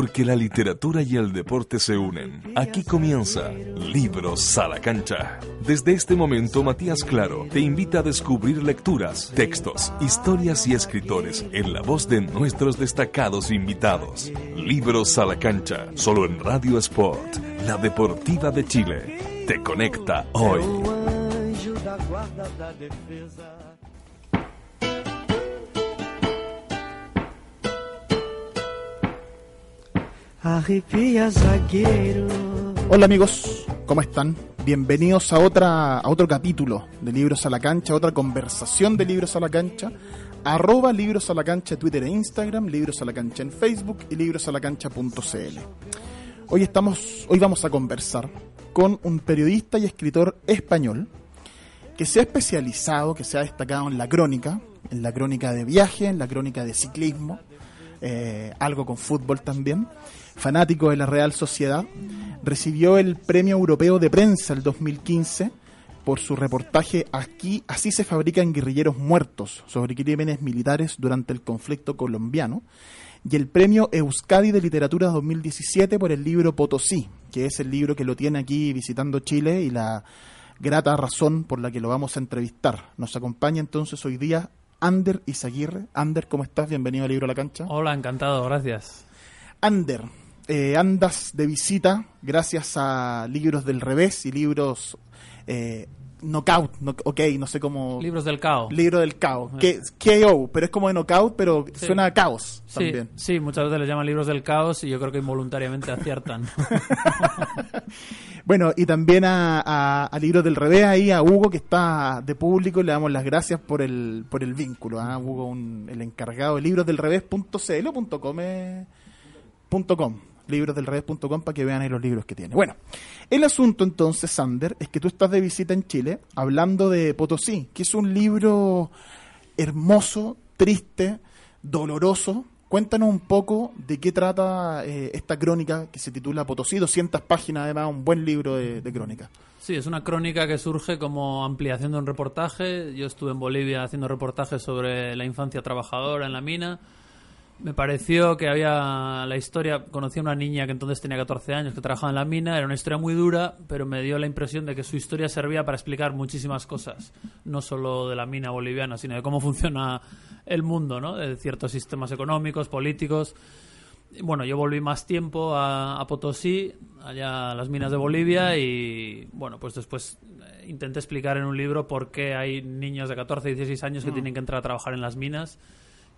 Porque la literatura y el deporte se unen. Aquí comienza Libros a la cancha. Desde este momento, Matías Claro te invita a descubrir lecturas, textos, historias y escritores en la voz de nuestros destacados invitados. Libros a la cancha, solo en Radio Sport, la deportiva de Chile. Te conecta hoy. Hola amigos, ¿cómo están? Bienvenidos a otra a otro capítulo de Libros a la Cancha, otra conversación de Libros a la Cancha. Arroba Libros a la Cancha Twitter e Instagram, Libros a la Cancha en Facebook y librosalacancha.cl. Hoy estamos, hoy vamos a conversar con un periodista y escritor español que se ha especializado, que se ha destacado en la crónica, en la crónica de viaje, en la crónica de ciclismo, eh, algo con fútbol también fanático de la Real Sociedad, recibió el Premio Europeo de Prensa el 2015 por su reportaje Aquí así se fabrican guerrilleros muertos sobre crímenes militares durante el conflicto colombiano y el Premio Euskadi de Literatura 2017 por el libro Potosí, que es el libro que lo tiene aquí visitando Chile y la grata razón por la que lo vamos a entrevistar. Nos acompaña entonces hoy día Ander Izaguirre. Ander, ¿cómo estás? Bienvenido al Libro a la Cancha. Hola, encantado, gracias. Ander, eh, andas de visita gracias a libros del revés y libros eh, knockout, ok, no sé cómo... Libros del caos. Libro del caos, que, KO, pero es como de knockout, pero suena a caos sí, también. Sí, muchas veces les llaman libros del caos y yo creo que involuntariamente aciertan. bueno, y también a, a, Libros del Revés, ahí a Hugo que está de público, le damos las gracias por el, por el vínculo. ¿ah? Hugo, un, el encargado de libros del revés.cl o .com, .com librosdelrevés.com para que vean ahí los libros que tiene. Bueno, el asunto entonces, Sander, es que tú estás de visita en Chile hablando de Potosí, que es un libro hermoso, triste, doloroso. Cuéntanos un poco de qué trata eh, esta crónica que se titula Potosí, 200 páginas, además, un buen libro de, de crónica. Sí, es una crónica que surge como ampliación de un reportaje. Yo estuve en Bolivia haciendo reportajes sobre la infancia trabajadora en la mina me pareció que había la historia, conocí a una niña que entonces tenía 14 años que trabajaba en la mina, era una historia muy dura, pero me dio la impresión de que su historia servía para explicar muchísimas cosas, no solo de la mina boliviana, sino de cómo funciona el mundo, ¿no? De ciertos sistemas económicos, políticos. Bueno, yo volví más tiempo a, Potosí, allá a las minas de Bolivia, y bueno, pues después eh, intenté explicar en un libro por qué hay niños de 14 y 16 años que mm. tienen que entrar a trabajar en las minas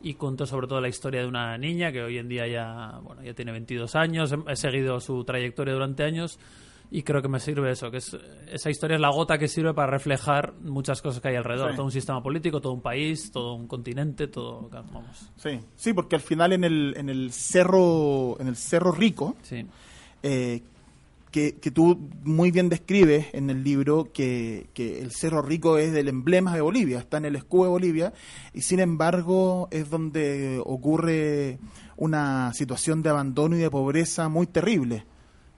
y contó sobre todo la historia de una niña que hoy en día ya, bueno, ya tiene 22 años, he seguido su trayectoria durante años y creo que me sirve eso, que es, esa historia es la gota que sirve para reflejar muchas cosas que hay alrededor, todo un sistema político, todo un país, todo un continente, todo, vamos. Sí, sí, porque al final en el, en el cerro, en el cerro rico, sí. eh, que, tú muy bien describes en el libro que, el Cerro Rico es el emblema de Bolivia, está en el escudo de Bolivia, y sin embargo es donde ocurre una situación de abandono y de pobreza muy terrible.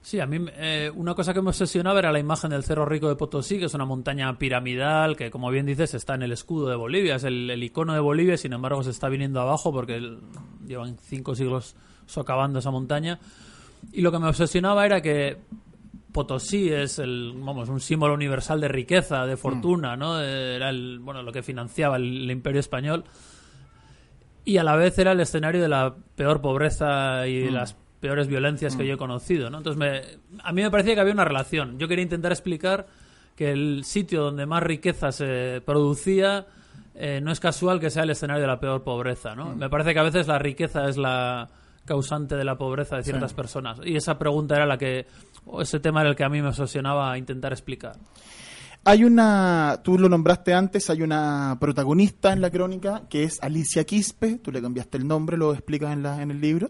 Sí, a mí eh, una cosa que me obsesionaba era la imagen del Cerro Rico de Potosí, que es una montaña piramidal, que como bien dices está en el escudo de Bolivia, es el, el icono de Bolivia, sin embargo se está viniendo abajo porque llevan cinco siglos socavando esa montaña. Y lo que me obsesionaba era que Potosí es el, vamos, un símbolo universal de riqueza, de fortuna, mm. ¿no? Era el, bueno, lo que financiaba el, imperio español. Y a la vez era el escenario de la peor pobreza y de mm. las peores violencias que yo he conocido, ¿no? Entonces, me, a mí me parecía que había una relación. Yo quería intentar explicar que el sitio donde más riqueza se producía eh, no es casual que sea el escenario de la peor pobreza, ¿no? Me parece que a veces la riqueza es la causante de la pobreza de ciertas personas. Y esa pregunta era la que, o ese tema era el que a mí me obsesionaba intentar explicar. Hay una, tú lo nombraste antes, hay una protagonista en la crónica que es Alicia Quispe, tú le cambiaste el nombre, lo explicas en, la, en el libro.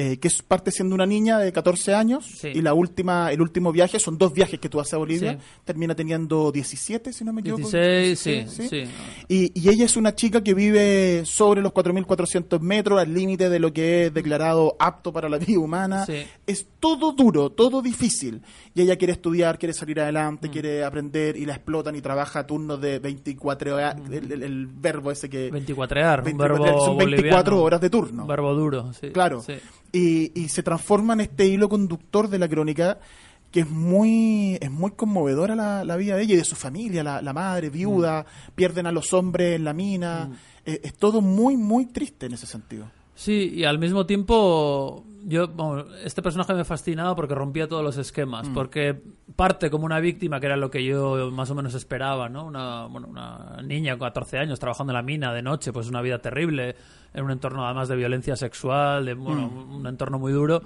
Eh, que es parte siendo una niña de 14 años Sí. y la última el último viaje son dos viajes que tú haces a Bolivia Sí. termina teniendo 17 si no me equivoco 16, sí, 16, sí. Y, y ella es una chica que vive sobre los 4.400 metros, al límite de lo que es declarado apto para la vida humana. Es todo duro, todo difícil. Y ella quiere estudiar, quiere salir Mm. adelante, quiere aprender y la explotan y trabaja a turnos de 24 horas. El, el- el verbo ese que... 24 un 24 verbo son 24 boliviano. horas de turno. Un verbo duro, sí. Claro. Y, y se transforma en este hilo conductor de la crónica que es muy es muy conmovedora la, la vida de ella y de su familia, la, la madre viuda, Mm. pierden a los hombres en la mina. Eh, es todo muy, muy triste en ese sentido. Sí, y al mismo tiempo, yo, bueno, este personaje me fascinaba porque rompía todos los esquemas, porque parte como una víctima, que era lo que yo más o menos esperaba, ¿no? Una, bueno, una niña con 14 años trabajando en la mina de noche, pues una vida terrible, en un entorno además de violencia sexual, de bueno, un entorno muy duro.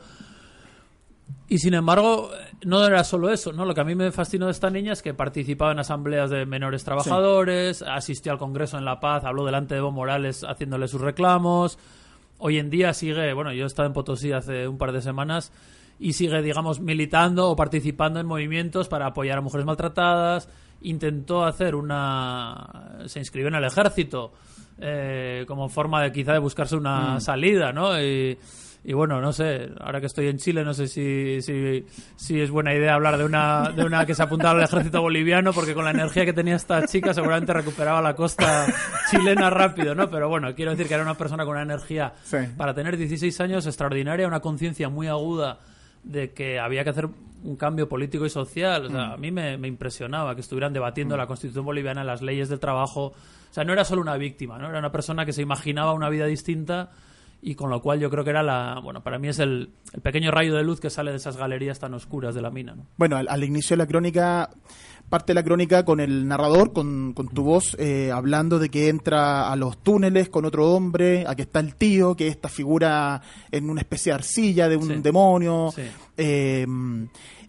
Y sin embargo, no era solo eso, ¿no? Lo que a mí me fascinó de esta niña es que participaba en asambleas de menores trabajadores, asistió al Congreso en La Paz, habló delante de Evo Morales haciéndole sus reclamos. Hoy en día sigue, bueno, yo he estado en Potosí hace un par de semanas y sigue, digamos, militando o participando en movimientos para apoyar a mujeres maltratadas. Intentó hacer una. Se inscribió en el ejército eh, como forma de quizá de buscarse una salida, ¿no? Y, y bueno, no sé, ahora que estoy en Chile, no sé si, si, si es buena idea hablar de una, de una que se apuntaba al ejército boliviano, porque con la energía que tenía esta chica seguramente recuperaba la costa chilena rápido, ¿no? Pero bueno, quiero decir que era una persona con una energía Sí. para tener 16 años extraordinaria, una conciencia muy aguda de que había que hacer un cambio político y social. O sea, a mí me, me impresionaba que estuvieran debatiendo la constitución boliviana, las leyes del trabajo. O sea, no era solo una víctima, ¿no? Era una persona que se imaginaba una vida distinta y con lo cual yo creo que era la... Bueno, para mí es el, el pequeño rayo de luz que sale de esas galerías tan oscuras de la mina, ¿no? Bueno, al, al inicio de la crónica, parte la crónica con el narrador, con, con tu voz, eh, hablando de que entra a los túneles con otro hombre, aquí está el tío, que es esta figura en una especie de arcilla de un Sí. demonio. Sí. Eh,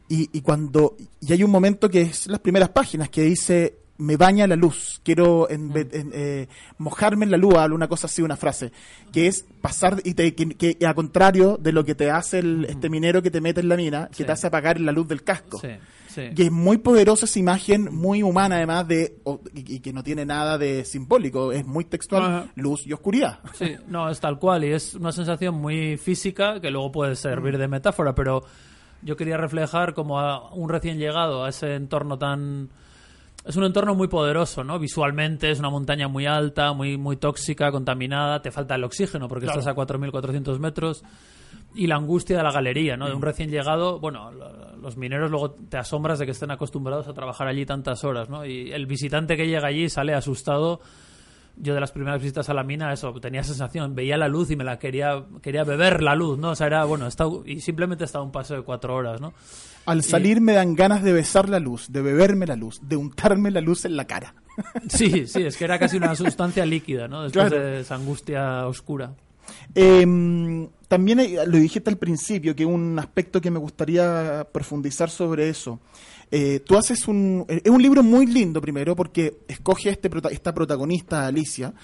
y, y cuando y hay un momento que es las primeras páginas que dice me baña la luz quiero en, Mm. en, eh, mojarme en la luz una cosa así una frase que es pasar y te, que, que a contrario de lo que te hace el, este minero que te mete en la mina que Mm. Sí. te hace apagar la luz del casco Sí, sí. y es muy poderosa esa imagen, muy humana además de o- y, y que no tiene nada de simbólico, es muy textual, Ajá. luz y oscuridad. Sí, no, es tal cual y es una sensación muy física que luego puede Mm. servir de metáfora, pero yo quería reflejar como a un recién llegado a ese entorno tan... Es un entorno muy poderoso, ¿no? Visualmente es una montaña muy alta, muy, muy tóxica, contaminada, te falta el oxígeno porque Claro. estás a 4.400 metros y la angustia de la galería, ¿no? De un recién llegado, bueno, lo- los mineros luego te asombras de que estén acostumbrados a trabajar allí tantas horas, ¿no? Y el visitante que llega allí sale asustado yo de las primeras visitas a la mina, eso, tenía sensación, veía la luz y me la quería, quería beber la luz, ¿no? O sea, era, bueno, está, y simplemente estaba un paseo de cuatro horas, ¿no? Al salir me dan ganas de besar la luz, de beberme la luz, de untarme la luz en la cara. Sí, sí, es que era casi una sustancia líquida, ¿no? Después Claro. de esa angustia oscura. Eh, también lo dijiste al principio, que un aspecto que me gustaría profundizar sobre eso. Eh, tú haces un... Es un libro muy lindo primero porque escoge este, prota- esta protagonista, Alicia,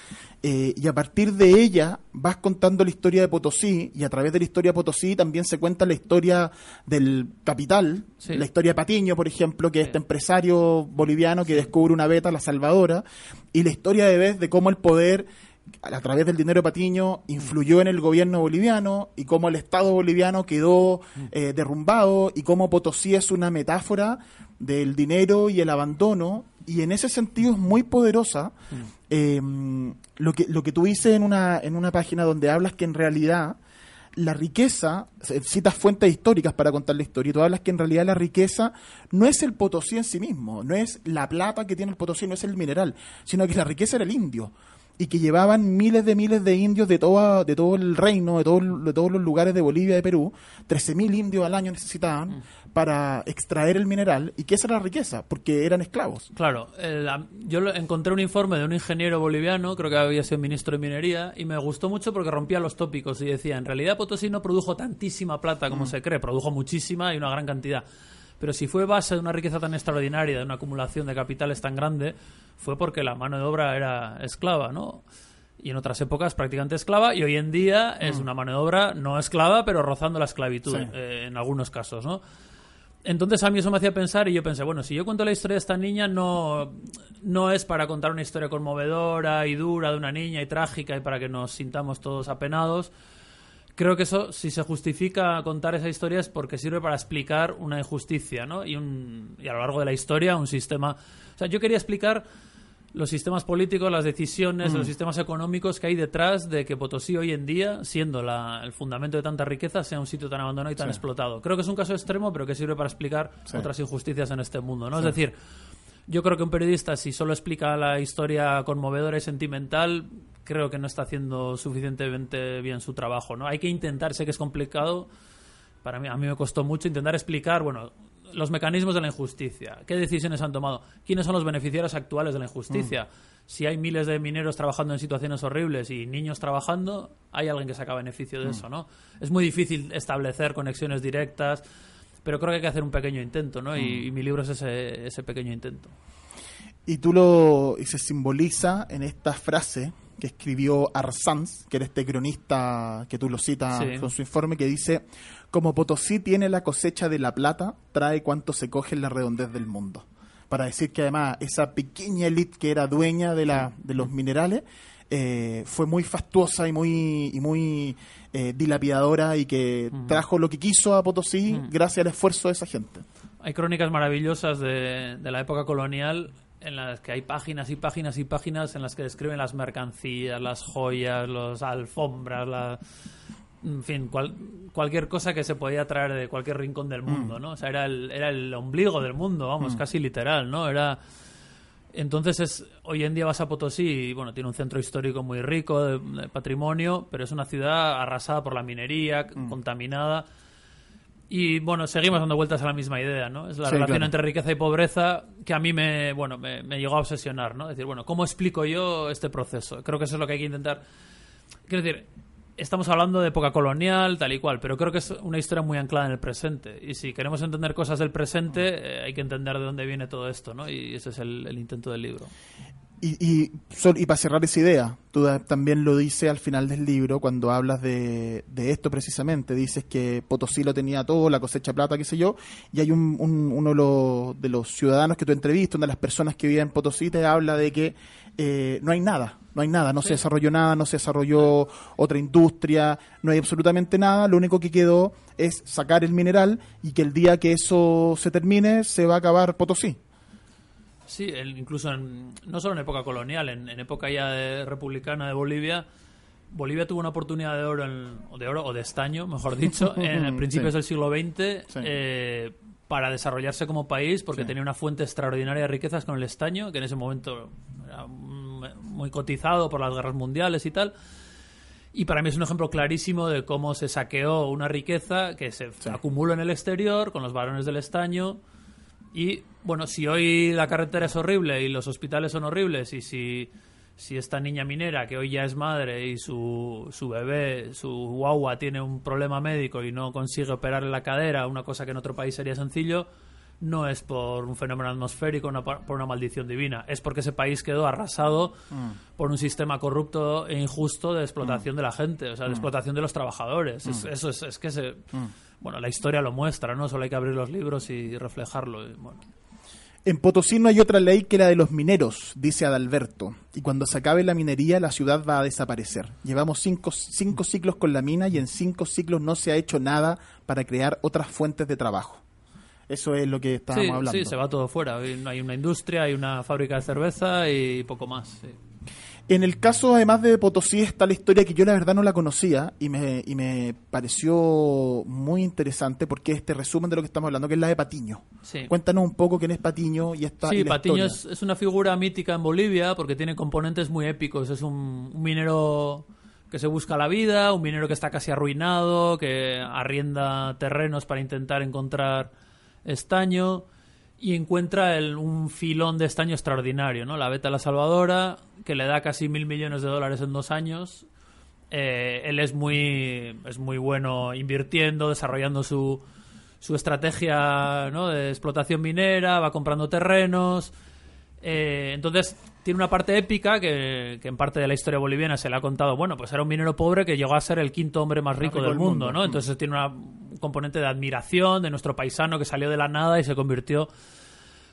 eh, y a partir de ella vas contando la historia de Potosí y a través de la historia de Potosí también se cuenta la historia del capital, Sí. la historia de Patiño, por ejemplo, que es este empresario boliviano que descubre una beta, la salvadora, y la historia de Beth de cómo el poder a través del dinero Patiño influyó en el gobierno boliviano y cómo el Estado boliviano quedó eh, derrumbado y cómo Potosí es una metáfora del dinero y el abandono y en ese sentido es muy poderosa eh, lo que lo que tú dices en una en una página donde hablas que en realidad la riqueza, citas fuentes históricas para contar la historia, y tú hablas que en realidad la riqueza no es el Potosí en sí mismo, no es la plata que tiene el Potosí, no es el mineral, sino que la riqueza era el indio. Y que llevaban miles de miles de indios de, toda, de todo el reino, de, todo, de todos los lugares de Bolivia y de Perú. 13.000 indios al año necesitaban Mm. para extraer el mineral y que esa era la riqueza, porque eran esclavos. Claro, el- la- yo encontré un informe de un ingeniero boliviano, creo que había sido ministro de minería, y me gustó mucho porque rompía los tópicos y decía, en realidad Potosí no produjo tantísima plata como se cree, produjo muchísima y una gran cantidad. Pero si fue base de una riqueza tan extraordinaria, de una acumulación de capitales tan grande, fue porque la mano de obra era esclava, ¿no? Y en otras épocas prácticamente esclava, y hoy en día es una mano de obra no esclava, pero rozando la esclavitud, Sí. eh, en algunos casos, ¿no? Entonces a mí eso me hacía pensar y yo pensé, bueno, si yo cuento la historia de esta niña no, no es para contar una historia conmovedora y dura de una niña y trágica y para que nos sintamos todos apenados. Creo que eso, si se justifica contar esa historia es porque sirve para explicar una injusticia, ¿no? Y, un, y a lo largo de la historia un sistema... O sea, yo quería explicar los sistemas políticos, las decisiones, los sistemas económicos que hay detrás de que Potosí hoy en día, siendo la- el fundamento de tanta riqueza, sea un sitio tan abandonado y tan explotado. Creo que es un caso extremo, pero que sirve para explicar Sí. otras injusticias en este mundo, ¿no? Es decir, yo creo que un periodista, si solo explica la historia conmovedora y sentimental, creo que no está haciendo suficientemente bien su trabajo, ¿no? Hay que intentar, sé que es complicado, para mí, a mí me costó mucho intentar explicar, bueno, los mecanismos de la injusticia, qué decisiones han tomado, quiénes son los beneficiarios actuales de la injusticia. Si hay miles de mineros trabajando en situaciones horribles y niños trabajando, hay alguien que saca beneficio de eso, ¿no? Es muy difícil establecer conexiones directas, pero creo que hay que hacer un pequeño intento, ¿no? Y, y mi libro es ese, ese pequeño intento. Y tú lo y se simboliza en esta frase que escribió Arsanz, que era este cronista que tú lo citas Sí. con su informe, que dice, como Potosí tiene la cosecha de la plata, trae cuanto se coge en la redondez del mundo. Para decir que además esa pequeña élite que era dueña de, la, de los minerales eh, fue muy fastuosa y muy, y muy eh, dilapidadora y que trajo lo que quiso a Potosí gracias al esfuerzo de esa gente. Hay crónicas maravillosas de, de la época colonial en las que hay páginas y páginas y páginas en las que describen las mercancías, las joyas, las alfombras, la, en fin, cual- cualquier cosa que se podía traer de cualquier rincón del mundo, ¿no? O sea, era el, era el ombligo del mundo, vamos, casi literal, ¿no? Era... Entonces, es, hoy en día vas a Potosí y, bueno, tiene un centro histórico muy rico de, de patrimonio, pero es una ciudad arrasada por la minería, contaminada. Y bueno, seguimos dando vueltas a la misma idea, ¿no? Es la Sí, relación claro. entre riqueza y pobreza que a mí me, bueno, me, me llegó a obsesionar, ¿no? Es decir, bueno, ¿cómo explico yo este proceso? Creo que eso es lo que hay que intentar. Quiero decir, estamos hablando de época colonial, tal y cual, pero creo que es una historia muy anclada en el presente. Y si queremos entender cosas del presente, eh, hay que entender de dónde viene todo esto, ¿no? Y ese es el, el intento del libro. Y, y, y para cerrar esa idea, tú también lo dices al final del libro, cuando hablas de, de esto precisamente, dices que Potosí lo tenía todo, la cosecha plata, qué sé yo, y hay un, un- uno de los, de los ciudadanos que tú entrevistas, una de las personas que viven en Potosí, te habla de que eh, no hay nada, no hay nada, no se desarrolló nada, no se desarrolló otra industria, no hay absolutamente nada, lo único que quedó es sacar el mineral y que el día que eso se termine se va a acabar Potosí. Sí, el- incluso en- no solo en época colonial, en, en época ya de republicana de Bolivia, Bolivia tuvo una oportunidad de oro, en- de oro o de estaño, mejor dicho, en principios Sí. del siglo XX Sí. eh, para desarrollarse como país, porque Sí. tenía una fuente extraordinaria de riquezas con el estaño, que en ese momento era mm, muy cotizado por las guerras mundiales y tal. Y para mí es un ejemplo clarísimo de cómo se saqueó una riqueza que se acumuló en el exterior con los varones del estaño. Y bueno, si hoy la carretera es horrible y los hospitales son horribles y si, si esta niña minera que hoy ya es madre y su, su bebé, su guagua tiene un problema médico y no consigue operarle la cadera, una cosa que en otro país sería sencillo, no es por un fenómeno atmosférico, una, por una maldición divina, es porque ese país quedó arrasado por un sistema corrupto e injusto de explotación de la gente, o sea, de explotación de los trabajadores. Es- eso es, es que se... Bueno, la historia lo muestra, ¿no? Solo hay que abrir los libros y reflejarlo. y, bueno. En Potosí no hay otra ley que la de los mineros, dice Adalberto, y cuando se acabe la minería la ciudad va a desaparecer. Llevamos cinco, cinco ciclos con la mina y en cinco ciclos no se ha hecho nada para crear otras fuentes de trabajo. Eso es lo que estábamos sí, hablando. sí, se va todo fuera. Hay hay una industria, hay una fábrica de cerveza y poco más. sí. En el caso, además de Potosí, está la historia que yo la verdad no la conocía y me, y me pareció muy interesante porque este resumen de lo que estamos hablando, que es la de Patiño. Sí. Cuéntanos un poco quién es Patiño y esta Sí, y la Patiño es, es una figura mítica en Bolivia porque tiene componentes muy épicos. Es un, un minero que se busca la vida, un minero que está casi arruinado, que arrienda terrenos para intentar encontrar estaño y encuentra el- un filón de estaño extraordinario, ¿no? La Beta La Salvadora, que le da casi mil millones de dólares en dos años. Eh, él es muy, es muy bueno invirtiendo, desarrollando su, su estrategia ¿no? de explotación minera, va comprando terrenos. Eh, entonces, tiene una parte épica que, que en parte de la historia boliviana se le ha contado. Bueno, pues era un minero pobre que llegó a ser el quinto hombre más rico, rico del mundo, mundo. ¿no? Mm. Entonces, tiene una, un componente de admiración de nuestro paisano que salió de la nada y se convirtió.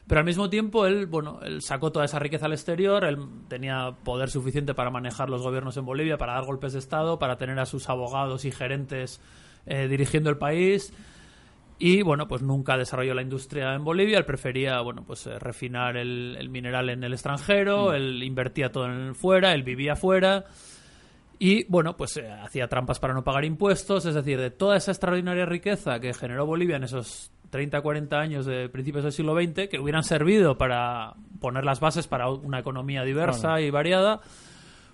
Pero al mismo tiempo, él, bueno, él sacó toda esa riqueza al exterior, él tenía poder suficiente para manejar los gobiernos en Bolivia, para dar golpes de Estado, para tener a sus abogados y gerentes eh, dirigiendo el país. Y bueno, pues nunca desarrolló la industria en Bolivia. Él prefería, bueno, pues eh, refinar el, el mineral en el extranjero. Él invertía todo en el fuera, él vivía fuera. Y bueno, pues eh, hacía trampas para no pagar impuestos. Es decir, de toda esa extraordinaria riqueza que generó Bolivia en esos 30, 40 años de principios del siglo XX, que hubieran servido para poner las bases para una economía diversa y variada,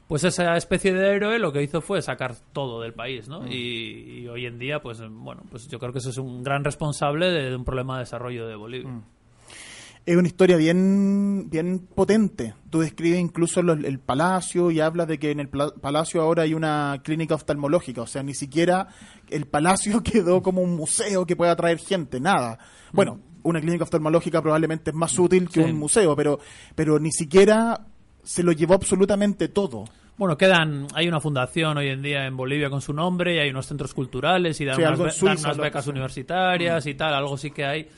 pues esa especie de héroe lo que hizo fue sacar todo del país, ¿no? Y, y hoy en día, pues bueno, pues yo creo que eso es un gran responsable de, de un problema de desarrollo de Bolivia. Es una historia bien, bien potente. Tú describes incluso los- el palacio y hablas de que en el palacio ahora hay una clínica oftalmológica. O sea, ni siquiera el palacio quedó como un museo que pueda atraer gente, nada. Bueno, una clínica oftalmológica probablemente es más útil que Sí. un museo, pero, pero ni siquiera se lo llevó absolutamente todo. Bueno, quedan, hay una fundación hoy en día en Bolivia con su nombre y hay unos centros culturales y dan, Sí, unas, be- dan unas becas universitarias y tal, algo sí que hay.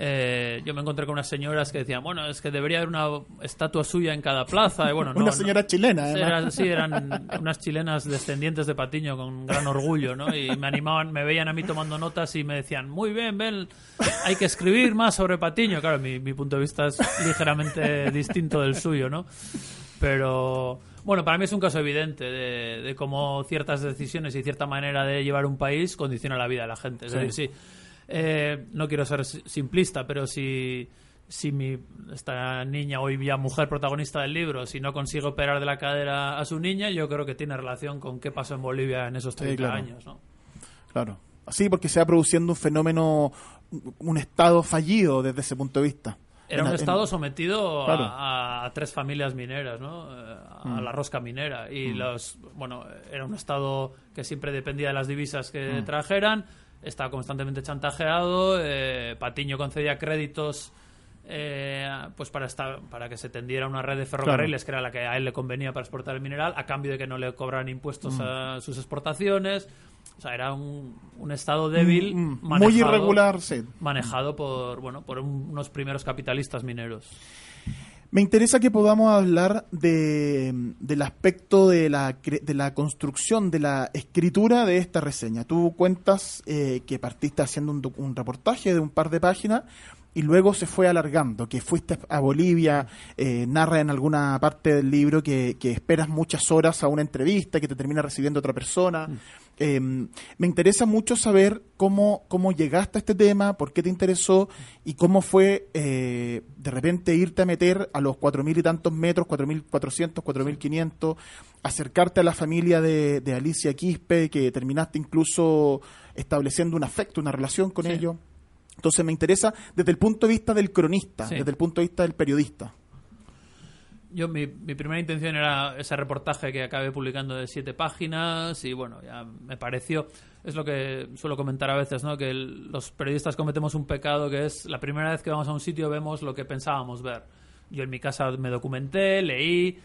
Eh, yo me encontré con unas señoras que decían, bueno, es que debería haber una estatua suya en cada plaza. Y bueno, no, una no. señora chilena, eran, sí, eran unas chilenas descendientes de Patiño con gran orgullo, ¿no? Y me animaban, me veían a mí tomando notas y me decían, muy bien, ven, hay que escribir más sobre Patiño. Claro, mi, mi punto de vista es ligeramente distinto del suyo, ¿no? Pero, bueno, para mí es un caso evidente de, de cómo ciertas decisiones y cierta manera de llevar un país condiciona la vida de la gente. Es decir, sí, eh, no quiero ser si- simplista, pero si, si mi, esta niña, hoy ya mujer protagonista del libro, si no consigue operar de la cadera a su niña, yo creo que tiene relación con qué pasó en Bolivia en esos 30 claro. años, ¿no? Claro. Sí, porque se va produciendo un fenómeno, un estado fallido desde ese punto de vista. Era un En- estado sometido a- Claro. a, a tres familias mineras, ¿no? A la rosca minera. Y los, bueno, era un estado que siempre dependía de las divisas que trajeran, estaba constantemente chantajeado, eh, Patiño concedía créditos eh, pues para estar, para que se tendiera una red de ferrocarriles que era la que a él le convenía para exportar el mineral, a cambio de que no le cobraran impuestos a sus exportaciones. O sea, era un, un estado débil, Mm, muy manejado- irregular, sí. manejado por bueno por un- unos primeros capitalistas mineros. Me interesa que podamos hablar de, del aspecto de la, de la construcción, de la escritura de esta reseña. Tú cuentas eh, que partiste haciendo un, un reportaje de un par de páginas y luego se fue alargando, que fuiste a Bolivia, eh, narra en alguna parte del libro que, que esperas muchas horas a una entrevista, que te termina recibiendo otra persona. Eh, me interesa mucho saber cómo, cómo llegaste a este tema, por qué te interesó y cómo fue eh, de repente irte a meter a los cuatro mil y tantos metros, cuatro mil cuatrocientos, cuatro mil quinientos, acercarte a la familia de, de Alicia Quispe, que terminaste incluso estableciendo un afecto, una relación con Sí. ellos. Entonces me interesa desde el punto de vista del cronista, Sí. desde el punto de vista del periodista. Yo, mi, mi primera intención era ese reportaje que acabé publicando de siete páginas y bueno, ya me pareció, es lo que suelo comentar a veces, ¿no? Que el- los periodistas cometemos un pecado que es la primera vez que vamos a un sitio vemos lo que pensábamos ver. Yo en mi casa me documenté, leí,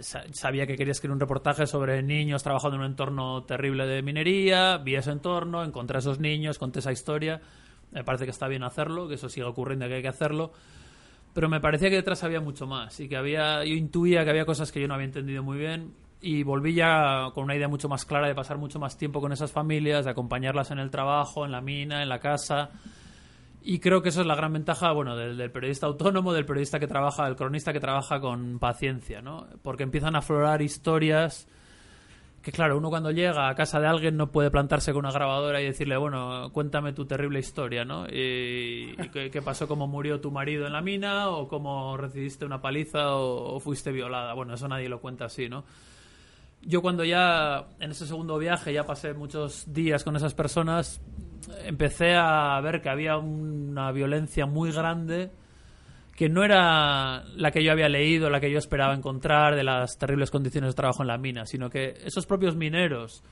sa- sabía que quería escribir un reportaje sobre niños trabajando en un entorno terrible de minería, vi ese entorno, encontré a esos niños, conté esa historia. Me parece que está bien hacerlo, que eso siga ocurriendo, que hay que hacerlo pero me parecía que detrás había mucho más y que había yo intuía que había cosas que yo no había entendido muy bien y volví ya con una idea mucho más clara de pasar mucho más tiempo con esas familias, de acompañarlas en el trabajo, en la mina, en la casa Y creo que eso es la gran ventaja, bueno, del, del periodista autónomo, del periodista que trabaja, del cronista que trabaja con paciencia, ¿no? Porque empiezan a aflorar historias que claro, uno cuando llega a casa de alguien no puede plantarse con una grabadora y decirle, bueno, cuéntame tu terrible historia, ¿no? Y, y qué, pasó, cómo murió tu marido en la mina, o cómo recibiste una paliza, o, o fuiste violada. Bueno, eso nadie lo cuenta así, ¿no? Yo cuando ya, en ese segundo viaje, ya pasé muchos días con esas personas, empecé a ver que había una violencia muy grande que no era la que yo había leído, la que yo esperaba encontrar de las terribles condiciones de trabajo en la mina, sino que esos propios mineros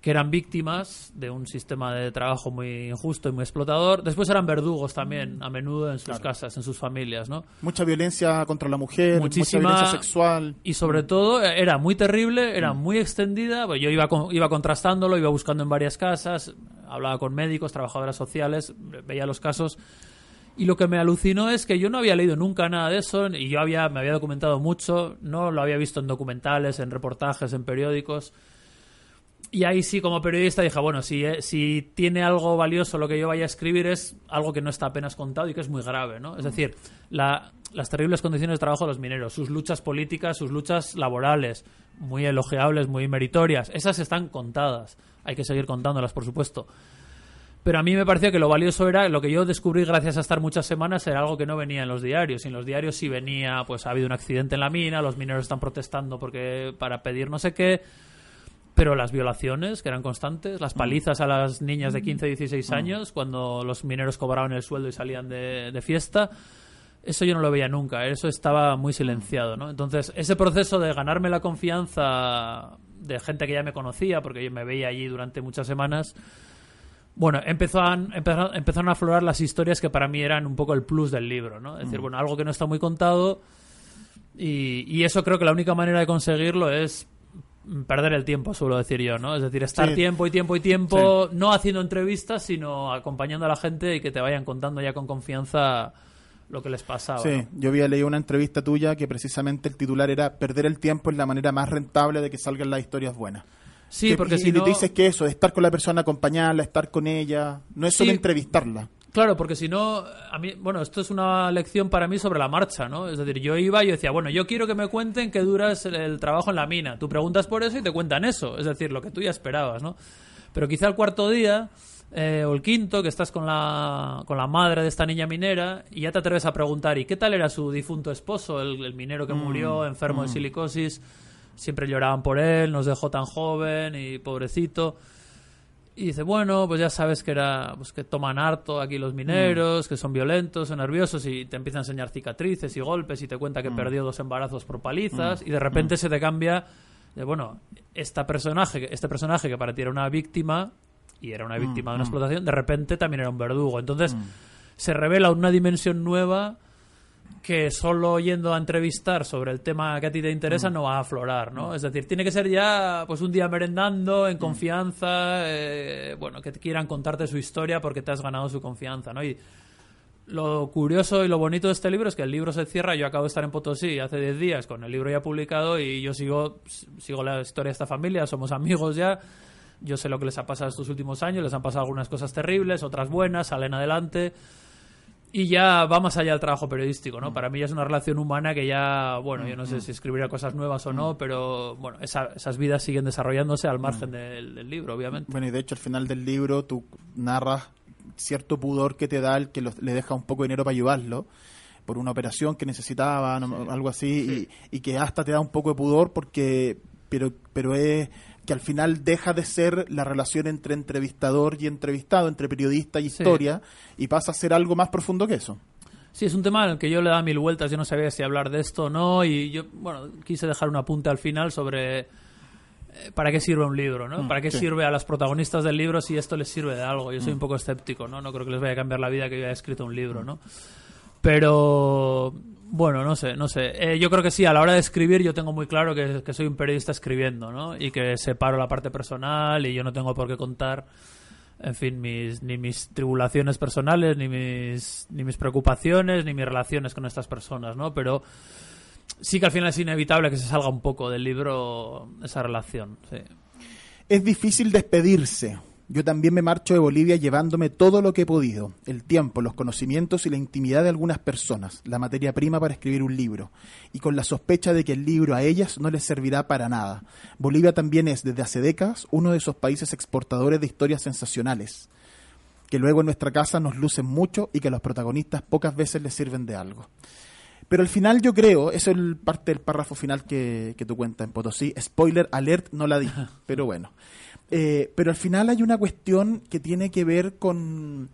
que eran víctimas de un sistema de trabajo muy injusto y muy explotador, después eran verdugos también, a menudo en sus Claro. casas, en sus familias, ¿no? Mucha violencia contra la mujer, Muchísima- mucha violencia sexual. Y sobre todo eh, era muy terrible, era muy extendida. pues Yo iba, iba contrastándolo, iba buscando en varias casas, hablaba con médicos, trabajadoras sociales, veía los casos. Y lo que me alucinó es que yo no había leído nunca nada de eso y yo había, me había documentado mucho, no lo había visto en documentales, en reportajes, en periódicos. Y ahí sí, como periodista, dije, bueno, si, eh, si tiene algo valioso lo que yo vaya a escribir es algo que no está apenas contado y que es muy grave, ¿no? Es decir, la- las terribles condiciones de trabajo de los mineros, sus luchas políticas, sus luchas laborales, muy elogiables, muy meritorias, esas están contadas. Hay que seguir contándolas, por supuesto. Pero a mí me parecía que lo valioso era, lo que yo descubrí gracias a estar muchas semanas, era algo que no venía en los diarios. Y en los diarios sí venía, pues ha habido un accidente en la mina, los mineros están protestando porque para pedir no sé qué. Pero las violaciones, que eran constantes, las palizas a las niñas de 15, 16 años, cuando los mineros cobraban el sueldo y salían de, de fiesta, eso yo no lo veía nunca, eso estaba muy silenciado, ¿no? Entonces, ese proceso de ganarme la confianza de gente que ya me conocía, porque yo me veía allí durante muchas semanas, bueno, empezaron, empezaron, empezaron a aflorar las historias que para mí eran un poco el plus del libro, ¿no? Es decir, bueno, algo que no está muy contado y, y eso creo que la única manera de conseguirlo es perder el tiempo, suelo decir yo, ¿no? Es decir, estar Sí. tiempo y tiempo y tiempo, no haciendo entrevistas, sino acompañando a la gente y que te vayan contando ya con confianza lo que les pasaba. Sí, ¿no? yo había leído una entrevista tuya que precisamente el titular era perder el tiempo es la manera más rentable de que salgan las historias buenas. Sí, Que- porque y, si y no... dices que eso, estar con la persona, acompañarla, estar con ella, no es solo Sí. entrevistarla. Claro, porque si no, a mí, bueno, esto es una lección para mí sobre la marcha, ¿no? Es decir, yo iba y yo decía, bueno, yo quiero que me cuenten que duras el, el trabajo en la mina. Tú preguntas por eso y te cuentan eso, es decir, lo que tú ya esperabas, ¿no? Pero quizá el cuarto día eh, o el quinto, que estás con la, con la madre de esta niña minera y ya te atreves a preguntar, ¿y qué tal era su difunto esposo, el, el minero que murió enfermo de silicosis? Siempre lloraban por él, nos dejó tan joven y pobrecito. Y dice, bueno, pues ya sabes que era pues que toman harto aquí los mineros, que son violentos, son nerviosos y te empieza a enseñar cicatrices y golpes y te cuenta que perdió dos embarazos por palizas y de repente se te cambia de bueno, esta personaje, este personaje que para ti era una víctima y era una víctima de una explotación, de repente también era un verdugo. Entonces se revela una dimensión nueva que solo yendo a entrevistar sobre el tema que a ti te interesa no va a aflorar, ¿no? Es decir, tiene que ser ya pues un día merendando, en confianza, eh, bueno, que te quieran contarte su historia porque te has ganado su confianza, ¿no? Y lo curioso y lo bonito de este libro es que el libro se cierra, yo acabo de estar en Potosí hace 10 días con el libro ya publicado y yo sigo, sigo la historia de esta familia, somos amigos ya, yo sé lo que les ha pasado estos últimos años, les han pasado algunas cosas terribles, otras buenas, salen adelante y ya va más allá del trabajo periodístico, ¿no? Para mí ya es una relación humana que ya, bueno, yo no sé si escribirá cosas nuevas o no, pero bueno, esa- esas vidas siguen desarrollándose al margen del, del libro, obviamente. Bueno, y de hecho al final del libro tú narras cierto pudor que te da el que los- le deja un poco de dinero para ayudarlo por una operación que necesitaba, no- algo así, y, y que hasta te da un poco de pudor porque, pero, pero es que al final deja de ser la relación entre entrevistador y entrevistado, entre periodista y Sí. historia, y pasa a ser algo más profundo que eso. Sí, es un tema el que yo le daba mil vueltas, yo no sabía si hablar de esto o no, y yo, bueno, quise dejar un apunte al final sobre eh, para qué sirve un libro, ¿no? Mm, para qué sí. sirve a las protagonistas del libro si esto les sirve de algo. Yo soy un poco escéptico, ¿no? No creo que les vaya a cambiar la vida que yo haya escrito un libro, ¿no? Pero, bueno, no sé, no sé. Eh, yo creo que sí, a la hora de escribir yo tengo muy claro que, soy un periodista escribiendo, ¿no? Y que separo la parte personal y yo no tengo por qué contar en fin, mis, ni mis tribulaciones personales, ni mis, ni mis preocupaciones, ni mis relaciones con estas personas, ¿no? Pero sí que al final es inevitable que se salga un poco del libro esa relación, sí. Es difícil despedirse Yo también me marcho de Bolivia llevándome todo lo que he podido, el tiempo, los conocimientos y la intimidad de algunas personas, la materia prima para escribir un libro, y con la sospecha de que el libro a ellas no les servirá para nada. Bolivia también es, desde hace décadas, uno de esos países exportadores de historias sensacionales, que luego en nuestra casa nos lucen mucho y que a los protagonistas pocas veces les sirven de algo. Pero al final yo creo, eso es el parte del párrafo final que, que tú cuentas en Potosí, spoiler alert, no la di, pero bueno. Eh, pero al final hay una cuestión que tiene que ver con,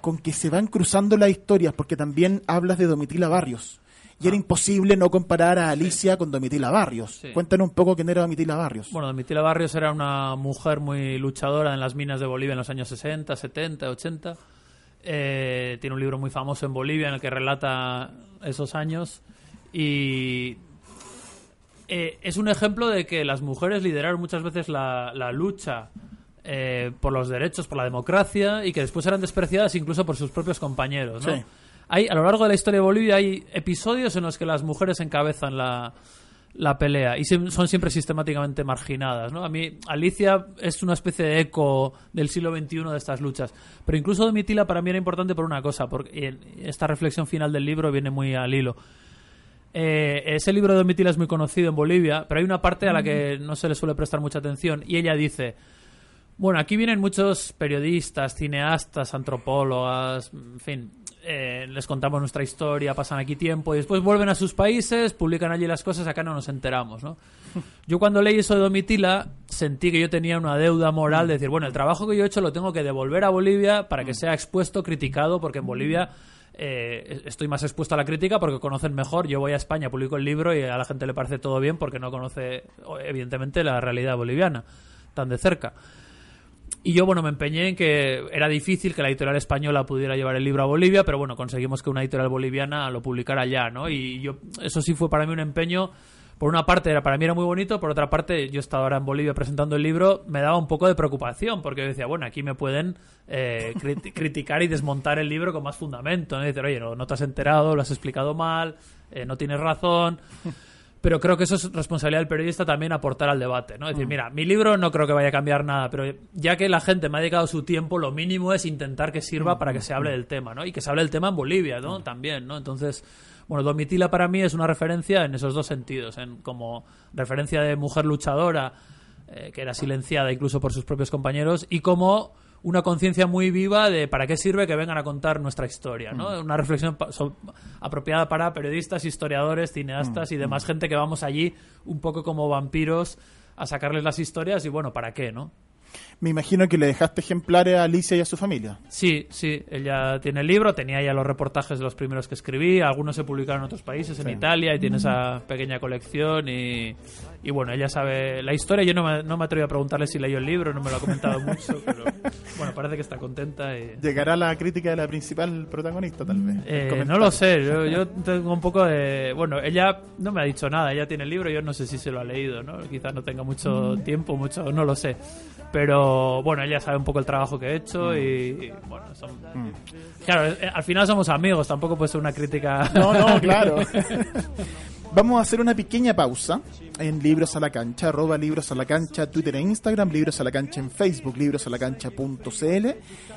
con que se van cruzando las historias, porque también hablas de Domitila Barrios. Y era imposible no comparar a Alicia con Domitila Barrios. Sí. Cuéntanos un poco quién era Domitila Barrios. Bueno, Domitila Barrios era una mujer muy luchadora en las minas de Bolivia en los años 60, 70, 80. Eh, tiene un libro muy famoso en Bolivia en el que relata esos años y eh, es un ejemplo de que las mujeres lideraron muchas veces la, la lucha eh, por los derechos, por la democracia y que después eran despreciadas incluso por sus propios compañeros. ¿no? Sí. Hay, a lo largo de la historia de Bolivia hay episodios en los que las mujeres encabezan la, la pelea y son siempre sistemáticamente marginadas. ¿no? A mí, Alicia es una especie de eco del siglo XXI de estas luchas. Pero incluso Domitila para mí era importante por una cosa, porque en- esta reflexión final del libro viene muy al hilo. Eh, ese libro de Domitila es muy conocido en Bolivia, pero hay una parte a la que no se le suele prestar mucha atención y ella dice, bueno, aquí vienen muchos periodistas, cineastas, antropólogas, en fin, eh, les contamos nuestra historia, pasan aquí tiempo y después vuelven a sus países, publican allí las cosas, acá no nos enteramos, ¿no? Yo cuando leí eso de Domitila sentí que yo tenía una deuda moral de decir, bueno, el trabajo que yo he hecho lo tengo que devolver a Bolivia para que sea expuesto, criticado, porque en Bolivia eh, estoy más expuesto a la crítica porque conocen mejor. Yo voy a España, publico el libro y a la gente le parece todo bien porque no conoce, evidentemente, la realidad boliviana tan de cerca. Y yo, bueno, me empeñé en que era difícil que la editorial española pudiera llevar el libro a Bolivia, pero bueno, conseguimos que una editorial boliviana lo publicara allá, ¿no? Y yo, eso sí fue para mí un empeño. Por una parte, era, para mí era muy bonito, por otra parte, yo estaba ahora en Bolivia presentando el libro, me daba un poco de preocupación, porque yo decía, bueno, aquí me pueden eh, crit- criticar y desmontar el libro con más fundamento, ¿no? Y decir, oye, no, no te has enterado, lo has explicado mal, eh, no tienes razón. Pero creo que eso es responsabilidad del periodista también aportar al debate, ¿no? Es decir, mira, mi libro no creo que vaya a cambiar nada, pero ya que la gente me ha dedicado su tiempo, lo mínimo es intentar que sirva para que se hable del tema, ¿no? Y que se hable del tema en Bolivia, ¿no? También, ¿no? Entonces, bueno, Domitila para mí es una referencia en esos dos sentidos, en como referencia de mujer luchadora, eh, que era silenciada incluso por sus propios compañeros, y como una conciencia muy viva de para qué sirve que vengan a contar nuestra historia, ¿no? Una reflexión pa- so- apropiada para periodistas, historiadores, cineastas y demás gente que vamos allí un poco como vampiros a sacarles las historias y bueno, ¿para qué, no? Me imagino que le dejaste ejemplares a Alicia y a su familia. Sí, sí, ella tiene el libro, tenía ya los reportajes de los primeros que escribí, algunos se publicaron en otros países, en Italia, y tiene esa pequeña colección y, y bueno, ella sabe la historia, yo no me, no me atreví a preguntarle si leyó el libro, no me lo ha comentado mucho, pero bueno, parece que está contenta y... ¿Llegará la crítica de la principal protagonista, tal vez? Eh, no lo sé, yo, yo tengo un poco de... Bueno, ella no me ha dicho nada, ella tiene el libro, yo no sé si se lo ha leído, ¿no? Quizás no tenga mucho tiempo, mucho, no lo sé. Pero bueno, ella sabe un poco el trabajo que he hecho y, y, bueno, son... Claro, eh, al final somos amigos, tampoco puede ser una crítica... No, no, claro. Vamos a hacer una pequeña pausa en Libros a la Cancha, arroba Libros a la Cancha, Twitter e Instagram, Libros a la Cancha en Facebook, librosalacancha.cl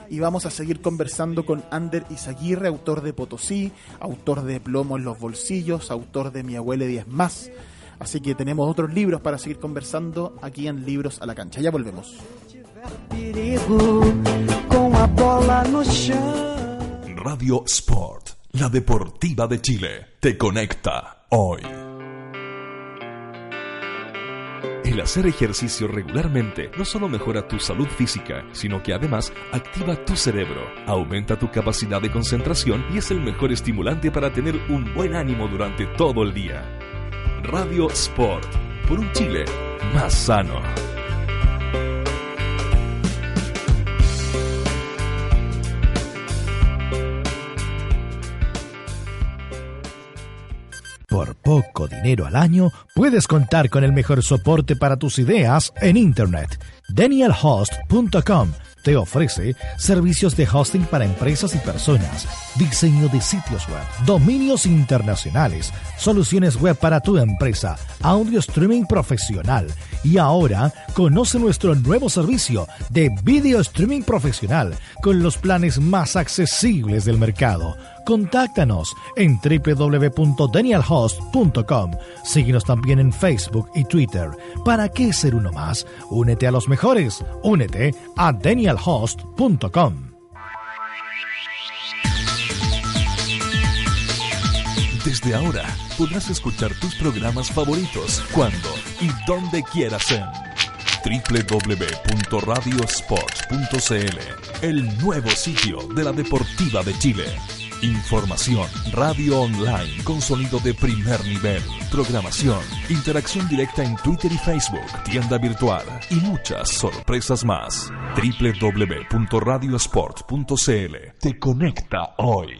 y vamos a seguir conversando con Ander Izaguirre, autor de Potosí, autor de Plomo en los bolsillos, autor de Mi abuela y diez más. Así que tenemos otros libros para seguir conversando aquí en Libros a la Cancha. Ya volvemos. Radio Sport, la deportiva de Chile, te conecta hoy. El hacer ejercicio regularmente no solo mejora tu salud física, sino que además activa tu cerebro, aumenta tu capacidad de concentración y es el mejor estimulante para tener un buen ánimo durante todo el día. Radio Sport, por un Chile más sano. Poco dinero al año, puedes contar con el mejor soporte para tus ideas en Internet. DanielHost.com te ofrece servicios de hosting para empresas y personas, diseño de sitios web, dominios internacionales, soluciones web para tu empresa, audio streaming profesional y ahora conoce nuestro nuevo servicio de video streaming profesional con los planes más accesibles del mercado. Contáctanos en www.danielhost.com. Síguenos también en Facebook y Twitter. ¿Para qué ser uno más? Únete a los mejores. Únete a danielhost.com. Desde ahora podrás escuchar tus programas favoritos cuando y donde quieras en www.radiosport.cl, el nuevo sitio de la Deportiva de Chile. Información, radio online con sonido de primer nivel, programación, interacción directa en Twitter y Facebook, tienda virtual y muchas sorpresas más. www.radiosport.cl te conecta hoy.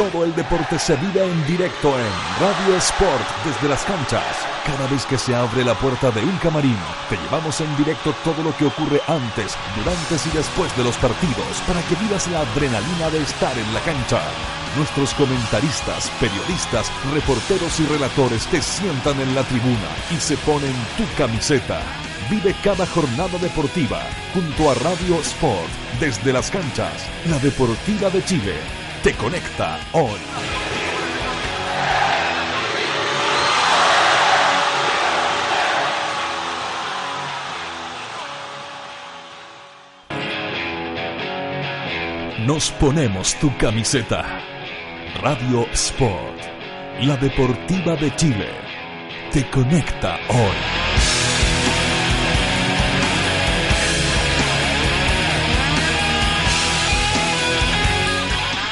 Todo el deporte se vive en directo en Radio Sport desde las canchas. Cada vez que se abre la puerta de un camarín, te llevamos en directo todo lo que ocurre antes, durante y después de los partidos para que vivas la adrenalina de estar en la cancha. Nuestros comentaristas, periodistas, reporteros y relatores te sientan en la tribuna y se ponen tu camiseta. Vive cada jornada deportiva junto a Radio Sport desde las canchas, la Deportiva de Chile te conecta hoy. Nos ponemos tu camiseta. Radio Sport, la deportiva de Chile, te conecta hoy.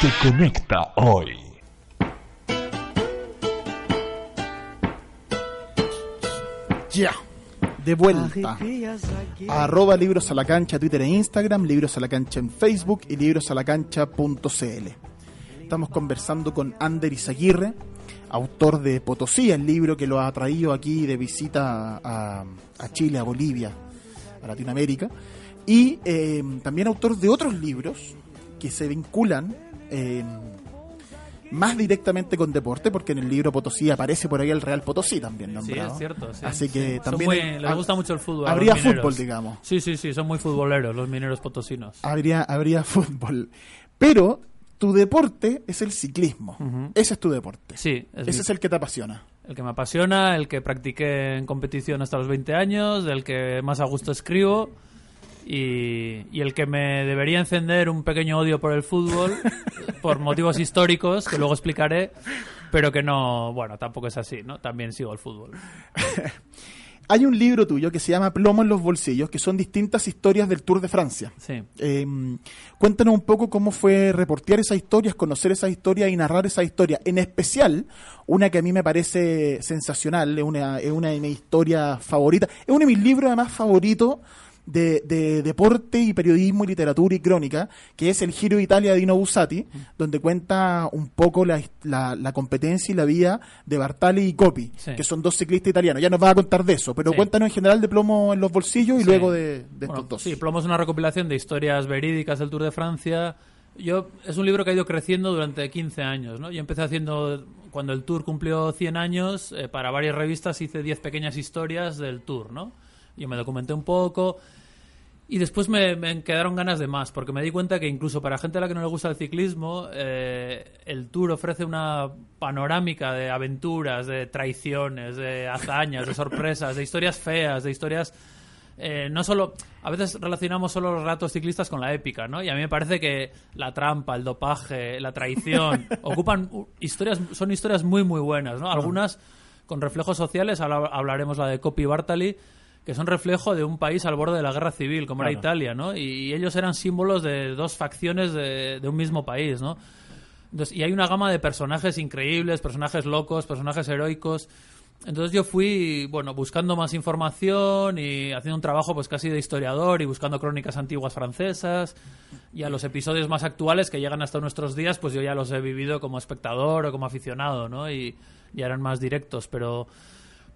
Te conecta hoy. Ya, de vuelta. Arroba Libros a la Cancha, Twitter e Instagram, Libros a la Cancha en Facebook y librosalacancha.cl. Estamos conversando con Ander Izaguirre, autor de Potosí, el libro que lo ha traído aquí de visita a, a Chile, a Bolivia, a Latinoamérica, y eh, también autor de otros libros que se vinculan eh, más directamente con deporte, porque en el libro Potosí aparece por ahí el Real Potosí también Sí, nombrado. es cierto. sí, Así que sí. También muy- hay- les gusta mucho el fútbol. habría fútbol, digamos. Sí, sí, sí, son muy futboleros los mineros potosinos. Habría, habría fútbol. Pero tu deporte es el ciclismo. Ese es tu deporte. Sí, es Ese mi- es el que te apasiona. el que me apasiona, el que practiqué en competición hasta los 20 años, del que más a gusto escribo y, y el que me debería encender un pequeño odio por el fútbol por motivos históricos que luego explicaré, pero que no, bueno, tampoco es así, ¿no? También sigo el fútbol. Hay un libro tuyo que se llama Plomo en los bolsillos, que son distintas historias del Tour de Francia. Sí. Eh, cuéntanos un poco cómo fue reportear esas historias, conocer esas historias y narrar esas historias. En especial, una que a mí me parece sensacional, es una, es una de mis historias favoritas, es uno de mis libros además favoritos de, de deporte y periodismo y literatura y crónica, que es el Giro de Italia de Dino Bussati, donde cuenta un poco la, la- la competencia y la vida de Bartali y Coppi, Sí. que son dos ciclistas italianos. Ya nos va a contar de eso, pero Sí. cuéntanos en general de plomo en los bolsillos y Sí. luego de, de Bueno, estos dos. Sí, Plomo es una recopilación de historias verídicas del Tour de Francia. Yo, es un libro que ha ido creciendo durante 15 años. ¿no? Yo empecé haciendo, cuando el Tour cumplió 100 años, eh, para varias revistas hice 10 pequeñas historias del Tour. ¿no? Yo me documenté un poco y después me, me quedaron ganas de más, porque me di cuenta que incluso para gente a la que no le gusta el ciclismo, eh, el Tour ofrece una panorámica de aventuras, de traiciones, de hazañas, de sorpresas, de historias feas, de historias eh, no solo a veces relacionamos solo los relatos ciclistas con la épica, ¿no? Y a mí me parece que la trampa, el dopaje, la traición ocupan historias son historias muy muy buenas, ¿no? Algunas con reflejos sociales, ahora hablaremos la de Copy Bartali, que son reflejo de un país al borde de la guerra civil, como era Claro. Italia, ¿no? Y, y ellos eran símbolos de dos facciones de, de un mismo país, ¿no? Entonces, y hay una gama de personajes increíbles, personajes locos, personajes heroicos. Entonces yo fui, bueno, buscando más información y haciendo un trabajo pues casi de historiador y buscando crónicas antiguas francesas y a los episodios más actuales que llegan hasta nuestros días, pues yo ya los he vivido como espectador o como aficionado, ¿no? Y ya eran más directos, pero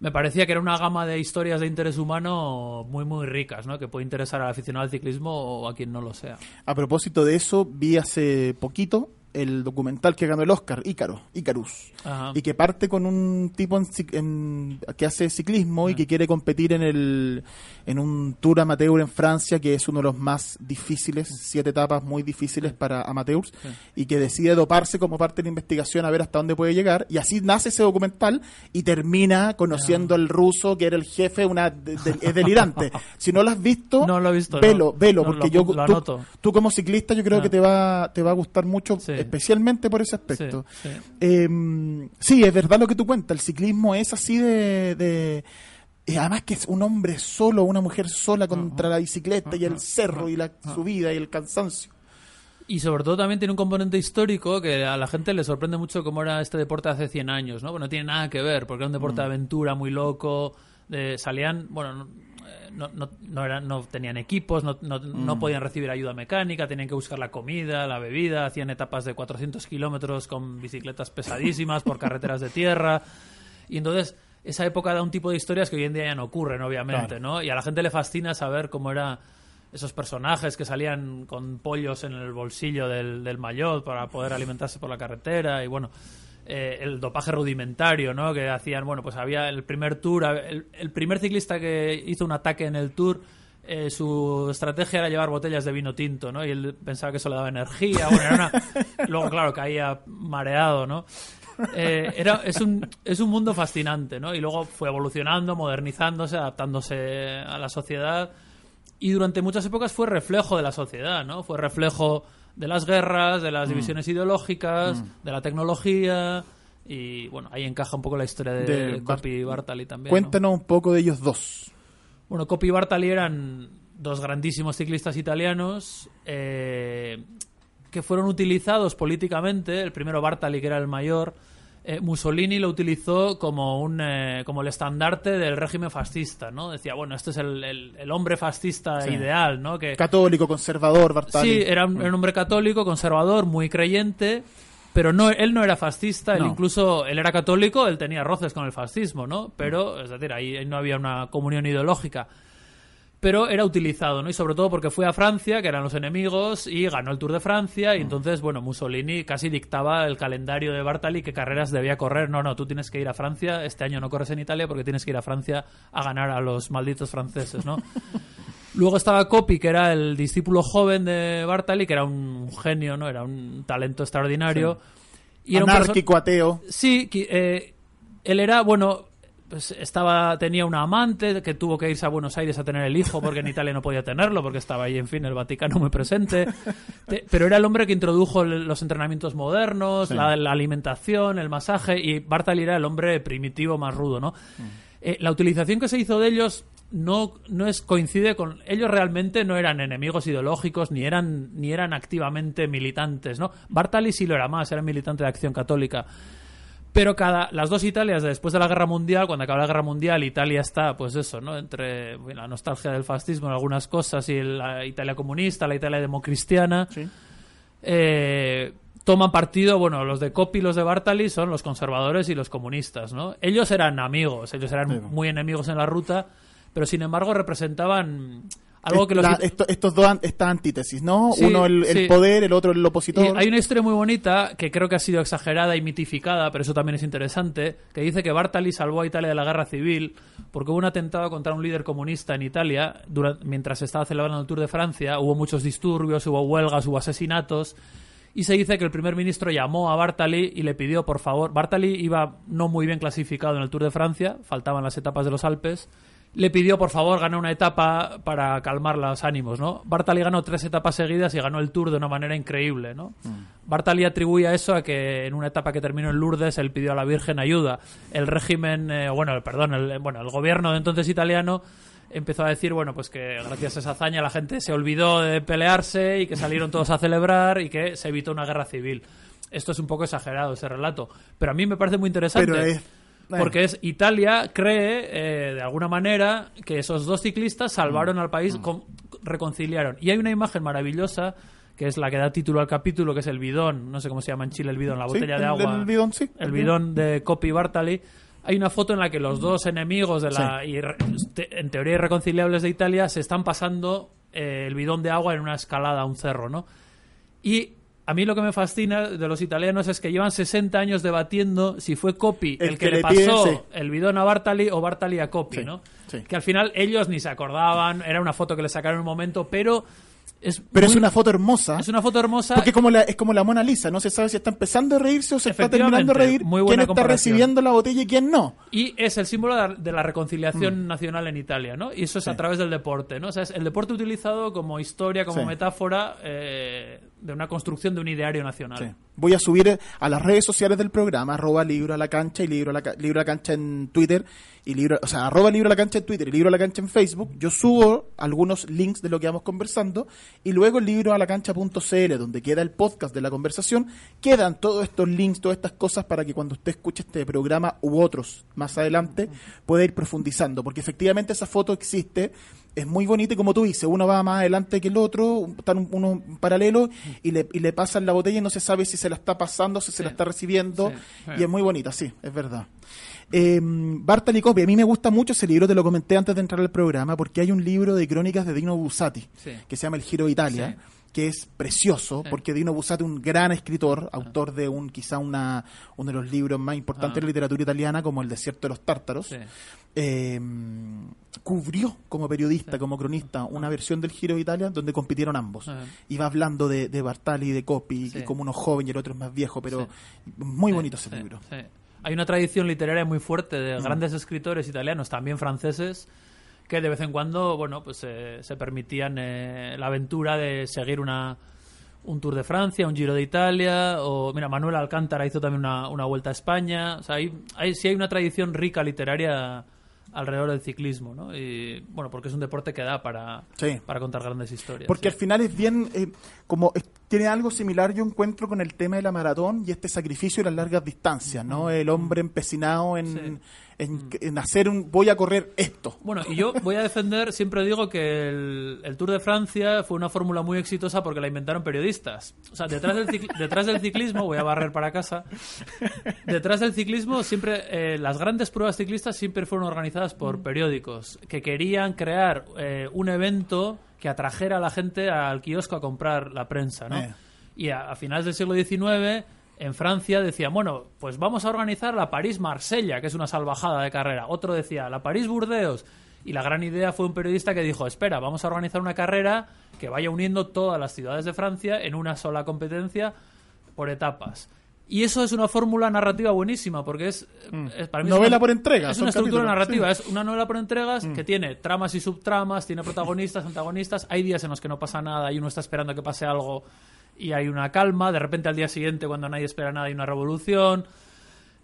me parecía que era una gama de historias de interés humano muy, muy ricas, ¿no? Que puede interesar al aficionado al ciclismo o a quien no lo sea. A propósito de eso, vi hace poquito el documental que ganó el Oscar, Ícaro, Icarus, Ajá. y que parte con un tipo en en- que hace ciclismo y que quiere competir en el en un Tour amateur en Francia, que es uno de los más difíciles, siete etapas muy difíciles para amateurs, y que decide doparse como parte de la investigación a ver hasta dónde puede llegar, y así nace ese documental y termina conociendo al ruso que era el jefe, una de- de- es delirante. si no lo has visto, No lo he visto, velo, no. velo, No, porque lo yo lo tú, tú como ciclista yo creo Ah. que te va te va a gustar mucho, Sí. Especialmente por ese aspecto. Sí, sí. Eh, sí, es verdad lo que tú cuentas. El ciclismo es así de. de- eh, además que es un hombre solo, una mujer sola contra la bicicleta y el cerro y la subida y el cansancio. Y sobre todo también tiene un componente histórico que a la gente le sorprende mucho cómo era este deporte hace 100 años, ¿no? Bueno, no tiene nada que ver, porque era un deporte de aventura muy loco, de, salían, bueno, no, eh, no, no, no eran, no tenían equipos, no, no, no podían recibir ayuda mecánica, tenían que buscar la comida, la bebida, hacían etapas de 400 kilómetros con bicicletas pesadísimas por carreteras de tierra. Y entonces, esa época da un tipo de historias que hoy en día ya no ocurren, obviamente, ¿no? Y a la gente le fascina saber cómo era esos personajes que salían con pollos en el bolsillo del, del maillot para poder alimentarse por la carretera y bueno eh, el dopaje rudimentario no que hacían bueno pues había el primer tour el, el primer ciclista que hizo un ataque en el tour eh, su estrategia era llevar botellas de vino tinto, ¿no? Y él pensaba que eso le daba energía. Bueno, era una... Luego, claro, caía mareado, ¿no? Eh, era, es, un, es un mundo fascinante, ¿no? Y luego fue evolucionando, modernizándose, adaptándose a la sociedad. Y durante muchas épocas fue reflejo de la sociedad, ¿no? Fue reflejo de las guerras, de las divisiones ideológicas, de la tecnología. Y bueno, ahí encaja un poco la historia de, De y Bartali también. ¿no? Cuéntanos un poco de ellos dos. Bueno, Coppi y Bartali eran dos grandísimos ciclistas italianos eh, que fueron utilizados políticamente. El primero Bartali, que era el mayor. Eh, Mussolini lo utilizó como un eh, como el estandarte del régimen fascista, ¿no? Decía, bueno, este es el, el- el hombre fascista Sí. ideal, ¿no? Que, Católico, conservador, Bartali. Sí, era un, era un hombre católico, conservador, muy creyente, pero no, él no era fascista, él incluso, él era católico, él tenía roces con el fascismo, ¿no? Pero, es decir, ahí, ahí no había una comunión ideológica. Pero era utilizado, ¿no? Y sobre todo porque fue a Francia, que eran los enemigos, y ganó el Tour de Francia, y entonces, bueno, Mussolini casi dictaba el calendario de Bartali, qué carreras debía correr. No, no, tú tienes que ir a Francia, este año no corres en Italia porque tienes que ir a Francia a ganar a los malditos franceses, ¿no? Luego estaba Coppi, que era el discípulo joven de Bartali, que era un genio, ¿no? Era un talento extraordinario. Y era un perso- Anárquico, ateo. Sí, eh, él era, bueno, pues estaba, tenía una amante que tuvo que irse a Buenos Aires a tener el hijo porque en Italia no podía tenerlo, porque estaba ahí, en fin, el Vaticano muy presente. Te- pero era el hombre que introdujo los entrenamientos modernos, la, la alimentación, el masaje, y Bartali era el hombre primitivo más rudo, ¿no? Eh, la utilización que se hizo de ellos no, no es coincide con ellos realmente no eran enemigos ideológicos ni eran ni eran activamente militantes no Bartali sí lo era más era militante de Acción Católica pero cada las dos Italias después de la Guerra Mundial cuando acaba la Guerra Mundial Italia está pues eso no entre bueno, la nostalgia del fascismo en algunas cosas y la Italia comunista la Italia democristiana Sí. eh, toman partido, bueno, los de Coppi y los de Bartali son los conservadores y los comunistas, ¿no? Ellos eran amigos, ellos eran Sí. muy enemigos en la ruta, pero sin embargo representaban algo que los... La- esto- estos dos, esta antítesis, ¿no? Sí, Uno el, el sí. poder, el otro el Y opositor. hay una historia muy bonita que creo que ha sido exagerada y mitificada, pero eso también es interesante, que dice que Bartali salvó a Italia de la guerra civil porque hubo un atentado contra un líder comunista en Italia mientras se estaba celebrando el Tour de Francia, hubo muchos disturbios, hubo huelgas, hubo asesinatos. Y se dice que el primer ministro llamó a Bartali y le pidió, por favor, Bartali iba no muy bien clasificado en el Tour de Francia, faltaban las etapas de los Alpes, le pidió por favor ganar una etapa para calmar los ánimos, ¿no? Bartali ganó tres etapas seguidas y ganó el Tour de una manera increíble, ¿no? Bartali atribuye a eso a que en una etapa que terminó en Lourdes él pidió a la Virgen ayuda. El régimen, eh, bueno, el- perdón, el, bueno, el gobierno de entonces italiano empezó a decir, bueno, pues que gracias a esa hazaña la gente se olvidó de pelearse y que salieron todos a celebrar y que se evitó una guerra civil. Esto es un poco exagerado ese relato, pero a mí me parece muy interesante. Pero Porque es Italia cree, eh, de alguna manera, que esos dos ciclistas salvaron al país, con- reconciliaron. Y hay una imagen maravillosa, que es la que da título al capítulo, que es el bidón, no sé cómo se llama en Chile el bidón, la Sí, botella de el- agua. el bidón, sí, El bidón de Coppi y Bartali. Hay una foto en la que los dos enemigos de la, te- en teoría irreconciliables de Italia se están pasando eh, el bidón de agua en una escalada a un cerro, ¿no? Y a mí lo que me fascina de los italianos es que llevan 60 años debatiendo si fue Coppi el, El que, que le pide, pasó sí. el bidón a Bartali o Bartali a Sí, ¿no? sí. Que al final ellos ni se acordaban, era una foto que le sacaron en un momento, pero es Pero es una foto hermosa. es una foto hermosa. Porque como la, es como la Mona Lisa, no se sabe si está empezando a reírse o se está terminando de reír, muy quién buena está comparación. recibiendo la botella y quién no. Y es el símbolo de la- de la Mm. reconciliación nacional en Italia, ¿no? Y eso es a través del deporte, ¿no? O sea, es el deporte utilizado como historia, como Sí. metáfora eh, de una construcción de un ideario nacional. Sí. Voy a subir a las redes sociales del programa, arroba libro a la cancha y libro a la, libro a la cancha en Twitter, y libro, o sea, arroba libro a la cancha en Twitter y libro a la cancha en Facebook. Yo subo algunos links de lo que vamos conversando y luego libro a la cancha.cl, donde queda el podcast de la conversación, quedan todos estos links, todas estas cosas para que cuando usted escuche este programa u otros más adelante pueda ir profundizando, porque efectivamente esa foto existe. Es muy bonita y como tú dices, uno va más adelante que el otro, están uno paralelo y le, y le pasan la botella y no se sabe si se la está pasando, si se la está recibiendo. Sí, sí. Y es muy bonita, sí, es verdad. Eh, Bartali Coppi, a mí me gusta mucho ese libro, te lo comenté antes de entrar al programa, porque hay un libro de crónicas de Dino Bussati, Sí. que se llama El Giro de Italia. Que es precioso, Sí. porque Dino Bussati, un gran escritor, autor de un quizá una, uno de los libros más importantes Ah. de la literatura italiana, como El Desierto de los Tártaros, Sí. eh, cubrió como periodista, como cronista, una versión del Giro de Italia donde compitieron ambos. Ajá. Y va hablando de, de Bartali y de Coppi, Sí. y como uno joven y el otro es más viejo, pero Sí. muy Sí, bonito ese sí, libro. sí. Hay una tradición literaria muy fuerte de Mm. grandes escritores italianos, también franceses, que de vez en cuando, bueno, pues eh, se permitían eh, la aventura de seguir una un Tour de Francia, un Giro de Italia, o mira, Manuel Alcántara hizo también una, una vuelta a España. O sea, hay, hay, sí hay una tradición rica literaria alrededor del ciclismo, ¿no? Y bueno, porque es un deporte que da para, Sí. para contar grandes historias. Porque sí. al final es bien, eh, como es- tiene algo similar yo encuentro con el tema de la maratón y este sacrificio y las largas distancias, ¿no? El hombre empecinado en, Sí. En, en hacer un, voy a correr esto. Bueno, y yo voy a defender, siempre digo que el, el Tour de Francia fue una fórmula muy exitosa porque la inventaron periodistas. O sea, detrás del, cicl- detrás del ciclismo, voy a barrer para casa, detrás del ciclismo siempre, eh, las grandes pruebas ciclistas siempre fueron organizadas por Mm. periódicos que querían crear eh, un evento que atrajera a la gente al kiosco a comprar la prensa, ¿no? Eh. Y a, a finales del siglo XIX, en Francia decían, bueno, pues vamos a organizar la París-Marsella, que es una salvajada de carrera. Otro decía, la París-Burdeos. Y la gran idea fue un periodista que dijo, espera, vamos a organizar una carrera que vaya uniendo todas las ciudades de Francia en una sola competencia por etapas. Y eso es una fórmula narrativa buenísima, porque es... es- para mí es Mm. Novela una- por entrega, Es una estructura narrativa, sí. Mm. es una novela por entregas que tiene tramas y subtramas, tiene protagonistas, antagonistas. Hay días en los que no pasa nada y uno está esperando que pase algo y hay una calma. De repente al día siguiente, cuando nadie espera nada, hay una revolución.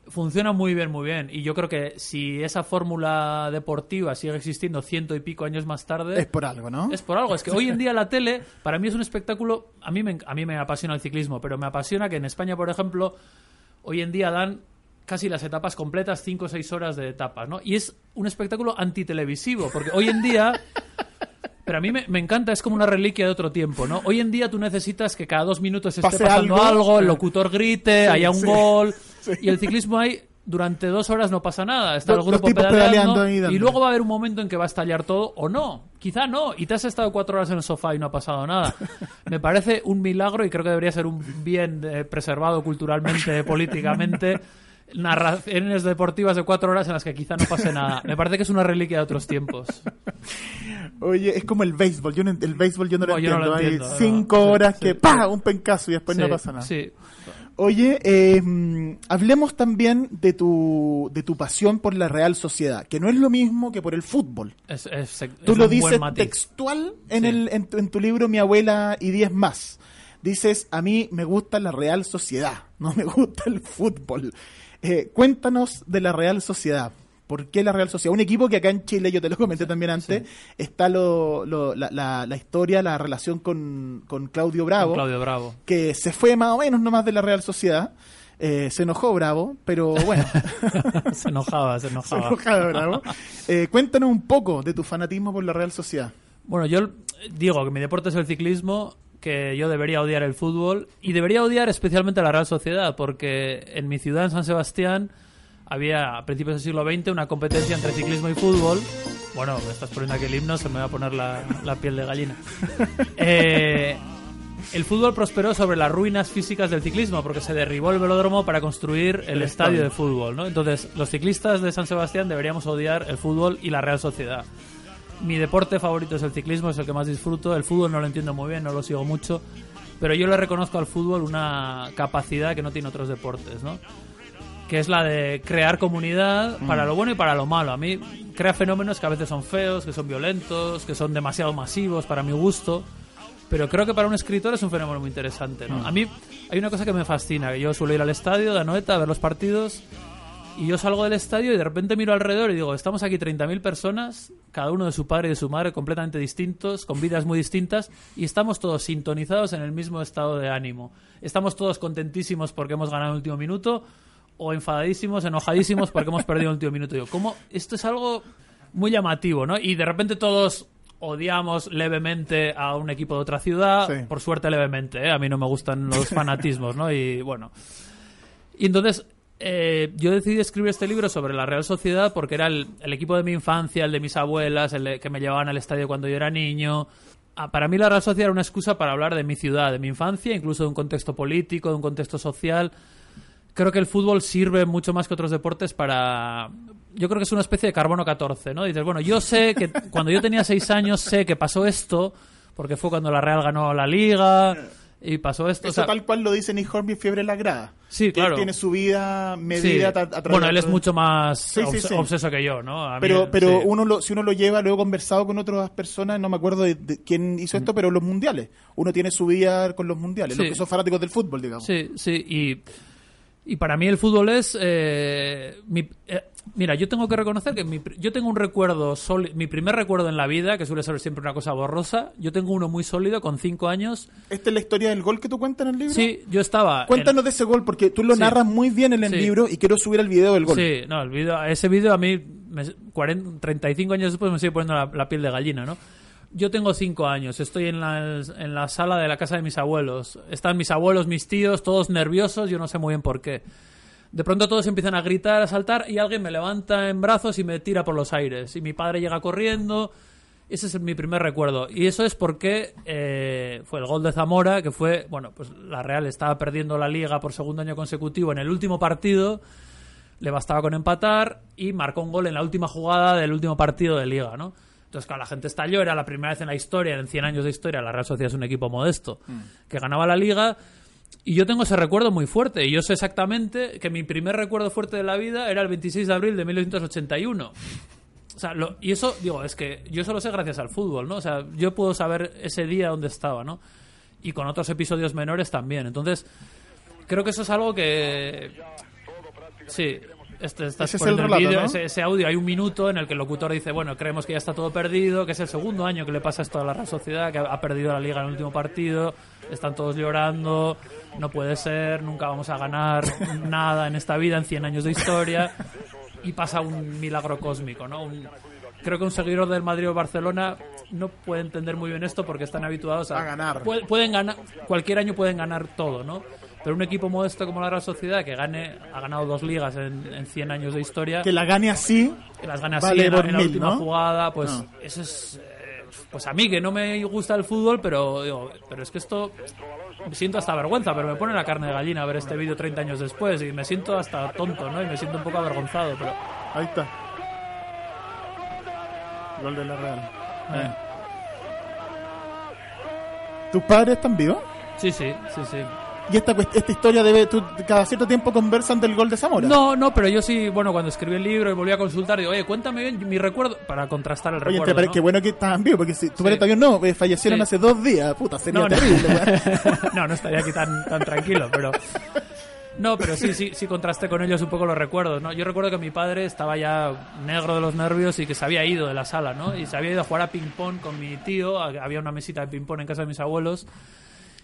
Funciona muy bien, muy bien. Y yo creo que si esa fórmula deportiva sigue existiendo ciento y pico años más tarde, Es por algo, ¿no? es por algo. Es que hoy en día la tele, para mí es un espectáculo. A mí me, a mí me apasiona el ciclismo, pero me apasiona que en España, por ejemplo, hoy en día dan casi las etapas completas, 5 o 6 horas de etapas, ¿no? Y es un espectáculo antitelevisivo, porque hoy en día. Pero a mí me, me encanta, es como una reliquia de otro tiempo, ¿no? Hoy en día tú necesitas que cada dos minutos esté Pase pasando algo. algo, el locutor grite, Sí, haya un sí. gol. Sí. Y el ciclismo hay. Durante dos horas no pasa nada. Está Los- el grupo pedaleando, pedaleando y luego va a haber un momento en que va a estallar todo o no. Quizá no. Y te has estado cuatro horas en el sofá y no ha pasado nada. Me parece un milagro y creo que debería ser un bien eh, preservado culturalmente, políticamente. Narraciones deportivas de cuatro horas en las que quizá no pase nada. Me parece que es una reliquia de otros tiempos. Oye, es como el béisbol. Yo no, el béisbol yo no, lo, no entiendo. lo Hay entiendo, no. cinco horas sí, que sí. ¡pa! un pencazo y después Sí, no pasa nada. Sí. Oye, eh, hablemos también de tu, de tu pasión por la Real Sociedad, que no es lo mismo que por el fútbol. Es, es- es Tú lo dices textual en, el, en, en tu libro Mi abuela y diez más. Dices, a mí me gusta la Real Sociedad, no me gusta el fútbol. Eh, cuéntanos de la Real Sociedad. ¿Por qué la Real Sociedad? Un equipo que acá en Chile, yo te lo comenté también antes, está lo, lo- la, la- la historia, la relación con, con Claudio Bravo, Claudio Bravo. que se fue más o menos nomás de la Real Sociedad. Eh, se enojó Bravo, pero bueno, se enojaba, se se enojaba. enojaba Bravo. Eh, cuéntanos un poco de tu fanatismo por la Real Sociedad. Bueno, yo digo que mi deporte es el ciclismo, que yo debería odiar el fútbol y debería odiar especialmente a la Real Sociedad, porque en mi ciudad, en San Sebastián, había a principios del siglo XX una competencia entre ciclismo y fútbol. Bueno, me estás poniendo aquí el himno, se me va a poner la, la piel de gallina. Eh, el fútbol prosperó sobre las ruinas físicas del ciclismo, porque se derribó el velódromo para construir el, estadio de fútbol. ¿no? Entonces, los ciclistas de San Sebastián deberíamos odiar el fútbol y la Real Sociedad. Mi deporte favorito es el ciclismo, es el que más disfruto. El fútbol no lo entiendo muy bien, no lo sigo mucho. Pero yo le reconozco al fútbol una capacidad que no tiene otros deportes, ¿no? Que es la de crear comunidad para lo bueno y para lo malo. A mí crea fenómenos que a veces son feos, que son violentos, que son demasiado masivos para mi gusto. Pero creo que para un escritor es un fenómeno muy interesante, ¿no? A mí hay una cosa que me fascina, que yo suelo ir al estadio de Anoeta a ver los partidos y yo salgo del estadio y de repente miro alrededor y digo, estamos aquí 30.000 personas, cada uno de su padre y de su madre completamente distintos, con vidas muy distintas, y estamos todos sintonizados en el mismo estado de ánimo. Estamos todos contentísimos porque hemos ganado el último minuto, o enfadadísimos, enojadísimos porque hemos perdido el último minuto. Digo, ¿cómo? Esto es algo muy llamativo, ¿no? Y de repente todos odiamos levemente a un equipo de otra ciudad, Sí. por suerte levemente, ¿eh? A mí no me gustan los fanatismos, ¿no? Y bueno, y entonces eh, yo decidí escribir este libro sobre la Real Sociedad porque era el, equipo de mi infancia, el de mis abuelas, el de- que me llevaban al estadio cuando yo era niño. Ah, Para mí la Real Sociedad era una excusa para hablar de mi ciudad, de mi infancia, incluso de un contexto político, de un contexto social. Creo que el fútbol sirve mucho más que otros deportes para... Yo creo que es una especie de carbono 14, ¿no? Dices, bueno, yo sé que cuando yo tenía seis años sé que pasó esto, porque fue cuando la Real ganó la Liga y pasó esto. o Eso sea, tal cual lo dice Nick Hornby, Fiebre en la grada. Sí, Que claro. Él tiene su vida Sí. medida ta- a Bueno, él es mucho más Sí, sí, obs- sí. obseso que yo, ¿no? A mí, Pero, pero sí. uno lo, si uno lo lleva, luego conversado con otras personas, no me acuerdo de, de quién hizo esto, pero los mundiales. Uno tiene su vida con los mundiales, Sí. los que son fanáticos del fútbol, digamos. Sí, sí, y, y para mí el fútbol es... eh, mi- eh, mira, yo tengo que reconocer que mi yo tengo un recuerdo, mi primer recuerdo en la vida, que suele ser siempre una cosa borrosa, yo tengo uno muy sólido con cinco años. ¿Esta es la historia del gol que tú cuentas en el libro? Sí, yo estaba... en- Cuéntanos de ese gol, porque tú lo Sí. narras muy bien en el Sí. libro y quiero subir el video del gol. Sí, no, el vídeo, ese vídeo a mí, me, 40, 35 años después me sigue poniendo la, la piel de gallina, ¿no? Yo tengo 5 años, estoy en la, en la sala de la casa de mis abuelos. Están mis abuelos, mis tíos, todos nerviosos, yo no sé muy bien por qué. De pronto todos empiezan a gritar, a saltar y alguien me levanta en brazos y me tira por los aires. Y mi padre llega corriendo. Ese es mi primer recuerdo. Y eso es porque eh, fue el gol de Zamora, que fue, bueno, pues la Real estaba perdiendo la liga por segundo año consecutivo en el último partido le bastaba con empatar y marcó un gol en la última jugada del último partido de liga, ¿no? Entonces, claro, la gente estalló, era la primera vez en la historia, en 100 años de historia, la Real Sociedad es un equipo modesto, que ganaba la liga, y yo tengo ese recuerdo muy fuerte, y yo sé exactamente que mi primer recuerdo fuerte de la vida era el 26 de abril de 1981. O sea, lo- y eso, digo, es que yo solo sé gracias al fútbol, ¿no? O sea, yo puedo saber ese día dónde estaba, ¿no? Y con otros episodios menores también. Entonces, creo que eso es algo que... Sí, este, estás Ese poniendo el el relato, vídeo, ¿no? ese, ese audio, hay un minuto en el que el locutor dice, bueno, creemos que ya está todo perdido, que es el segundo año que le pasa esto a la Real Sociedad, que ha perdido la liga en el último partido, están todos llorando, no puede ser, nunca vamos a ganar nada en esta vida, en 100 años de historia, y pasa un milagro cósmico, ¿no? Un- creo que un seguidor del Madrid o Barcelona no puede entender muy bien esto porque están habituados a, A ganar. Pu- pueden ganar cualquier año pueden ganar todo, ¿no? Pero un equipo modesto como la Real Sociedad que gane ha ganado dos ligas en, en 100 años de historia, Que la gane así, que las gane así vale en, la- en la mil, última ¿no? jugada, pues No. eso es eh, pues a mí que no me gusta el fútbol, pero digo, pero es que esto me siento hasta vergüenza, pero me pone la carne de gallina ver este vídeo 30 años después y me siento hasta tonto, ¿no? Y me siento un poco avergonzado, pero ahí está. Gol de la Real. eh, ¿Tus padres están vivos? sí, sí, sí, sí. Y esta, esta historia debe, tú, cada cierto tiempo conversan del gol de Zamora. No, no, pero yo sí, bueno, cuando escribí el libro y volví a consultar, digo, oye, cuéntame bien mi recuerdo, para contrastar el Oye, recuerdo. te parece ¿no? que bueno que estaban vivos, porque si tu Sí. todavía no, eh, fallecieron Sí. hace dos días, puta, sería No, no. terrible. weón. no, no estaría aquí tan, tan tranquilo, pero... No, pero sí, sí, sí contrasté con ellos un poco los recuerdos, ¿no? Yo recuerdo que mi padre estaba ya negro de los nervios y que se había ido de la sala, ¿no? Y se había ido a jugar a ping-pong con mi tío, había una mesita de ping-pong en casa de mis abuelos.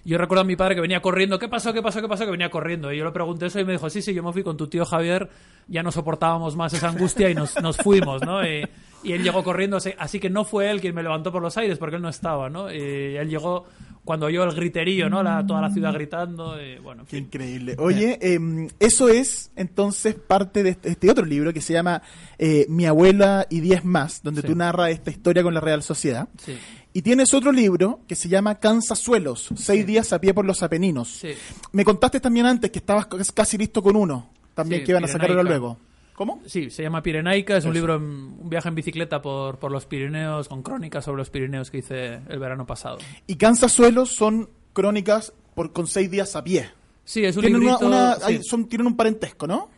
Yo recuerdo a mi padre que venía corriendo, ¿qué pasó, qué pasó, qué pasó? Que venía corriendo. Y yo le pregunté eso y me dijo, sí, sí, yo me fui con tu tío Javier, ya no soportábamos más esa angustia y nos, nos fuimos, ¿no? Y, y él llegó corriendo, así- así que no fue él quien me levantó por los aires porque él no estaba, ¿no? Y él llegó cuando oyó el griterío, ¿no? La- toda la ciudad gritando, y bueno, en Qué increíble. Oye, em, eso es entonces parte de este, este otro libro que se llama eh, Mi abuela y diez más, donde Sí. tú narras esta historia con la Real Sociedad. Sí. Y tienes otro libro que se llama Cansasuelos, seis días a pie por los Apeninos. Sí. Me contaste también antes que estabas casi listo con uno, también Sí, que iban a sacarlo luego. ¿Cómo? Sí, se llama Pirenaica, es un libro, un viaje en bicicleta por, por los Pirineos, con crónicas sobre los Pirineos que hice el verano pasado. Y Cansasuelos son crónicas por, con seis días a pie. Sí, es un Tienen, una- librito... una- hay- son, tienen un parentesco, ¿no?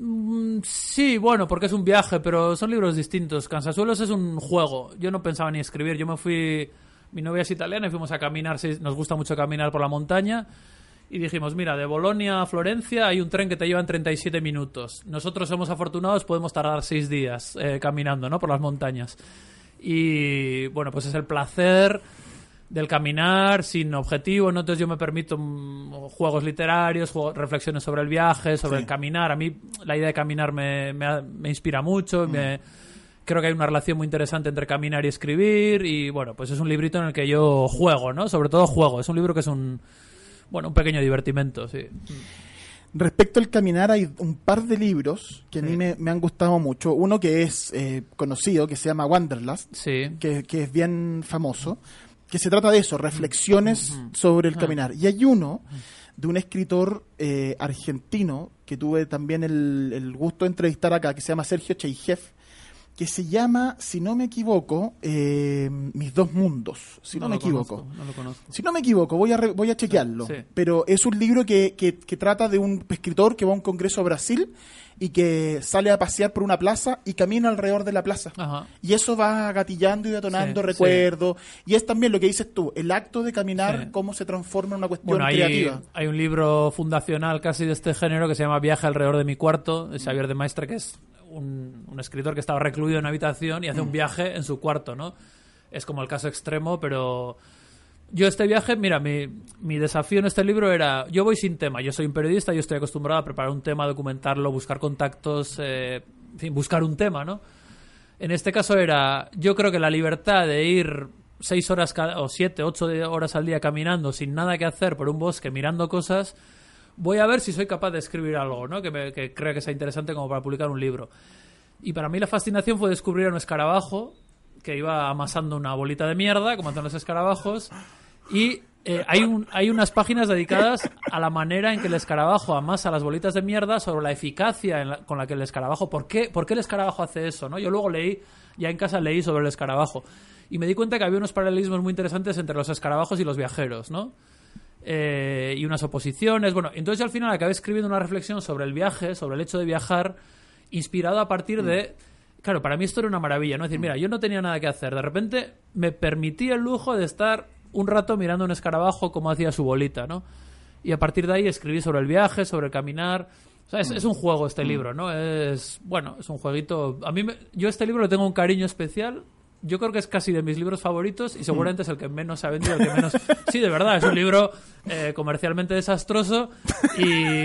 Mm, Sí, bueno, porque es un viaje, pero son libros distintos. Cansasuelos es un juego. Yo no pensaba ni escribir. Yo me fui. Mi novia es italiana y fuimos a caminar. Nos gusta mucho caminar por la montaña. Y dijimos, mira, de Bolonia a Florencia hay un tren que te lleva en 37 minutos. Nosotros somos afortunados, podemos tardar 6 días eh, caminando, ¿no? Por las montañas. Y bueno, pues es el placer del caminar sin objetivo, ¿no? Entonces yo me permito mm, juegos literarios, juego- reflexiones sobre el viaje, sobre Sí. el caminar. A mí la idea de caminar me, me, me inspira mucho, me- creo que hay una relación muy interesante entre caminar y escribir y bueno, pues es un librito en el que yo juego, ¿no? Sobre todo juego. Es un libro que es un, bueno, un pequeño divertimento, sí. Respecto al caminar, hay un par de libros que a mí Sí. me, me han gustado mucho. Uno que es eh, conocido, que se llama Wanderlust, Sí. que, que es bien famoso, que se trata de eso, reflexiones sobre el Ah. caminar. Y hay uno de un escritor eh, argentino que tuve también el, el gusto de entrevistar acá, que se llama Sergio Cheijev, que se llama, si no me equivoco, eh, Mis dos mundos, si no, me equivoco. conozco, no lo conozco. Si no me equivoco, voy a, re- voy a chequearlo. Sí. Pero es un libro que, que, que trata de un escritor que va a un congreso a Brasil y que sale a pasear por una plaza y camina alrededor de la plaza. Ajá. Y eso va gatillando y detonando Sí, recuerdos. Y es también lo que dices tú, el acto de caminar, Sí. cómo se transforma en una cuestión Bueno, hay, creativa. hay un libro fundacional casi de este género que se llama Viaje alrededor de mi cuarto, de Xavier de Maestre, que es un, un escritor que estaba recluido en una habitación y hace Mm. un viaje en su cuarto, ¿no? Es como el caso extremo, pero yo este viaje, mira, mi, mi desafío en este libro era, yo voy sin tema, yo soy un periodista, yo estoy acostumbrado a preparar un tema, documentarlo, buscar contactos, eh, en fin, buscar un tema, ¿no? En este caso era, yo creo que la libertad de ir seis horas o siete, ocho horas al día caminando sin nada que hacer por un bosque mirando cosas, voy a ver si soy capaz de escribir algo, ¿no? Que, me, que crea que sea interesante como para publicar un libro. Y para mí la fascinación fue descubrir a un escarabajo que iba amasando una bolita de mierda, como hacen los escarabajos, y eh, hay, hay unas páginas dedicadas a la manera en que el escarabajo amasa las bolitas de mierda, sobre la eficacia con la que el escarabajo, ¿por qué, ¿por qué el escarabajo hace eso? ¿no? Yo luego leí, ya en casa leí sobre el escarabajo, y me di cuenta que había unos paralelismos muy interesantes entre los escarabajos y los viajeros, ¿no? eh, y unas oposiciones. Bueno, entonces al final acabé escribiendo una reflexión sobre el viaje, sobre el hecho de viajar, inspirado a partir de... Claro, para mí esto era una maravilla, ¿no? Es decir, mira, yo no tenía nada que hacer. De repente me permití el lujo de estar un rato mirando un escarabajo como hacía su bolita, ¿no? Y a partir de ahí escribí sobre el viaje, sobre el caminar. O sea, es, es un juego este libro, ¿no? Es, bueno, es un jueguito... A mí, me- yo este libro le tengo un cariño especial. Yo creo que es casi de mis libros favoritos y seguramente es el que menos se ha vendido, el que menos... Sí, de verdad, es un libro eh, comercialmente desastroso y,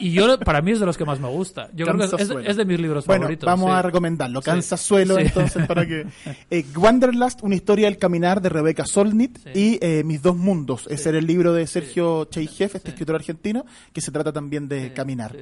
y yo, para mí es de los que más me gusta. Yo creo que es, es- es de mis libros Bueno, favoritos. vamos sí. a recomendarlo. Sí. Cansasuelo, Sí. entonces, para que... Eh, Wanderlust, una historia del caminar de Rebeca Solnit y eh, Mis dos mundos. Ese era el libro de Sergio Cheijev, este escritor argentino, que se trata también de caminar.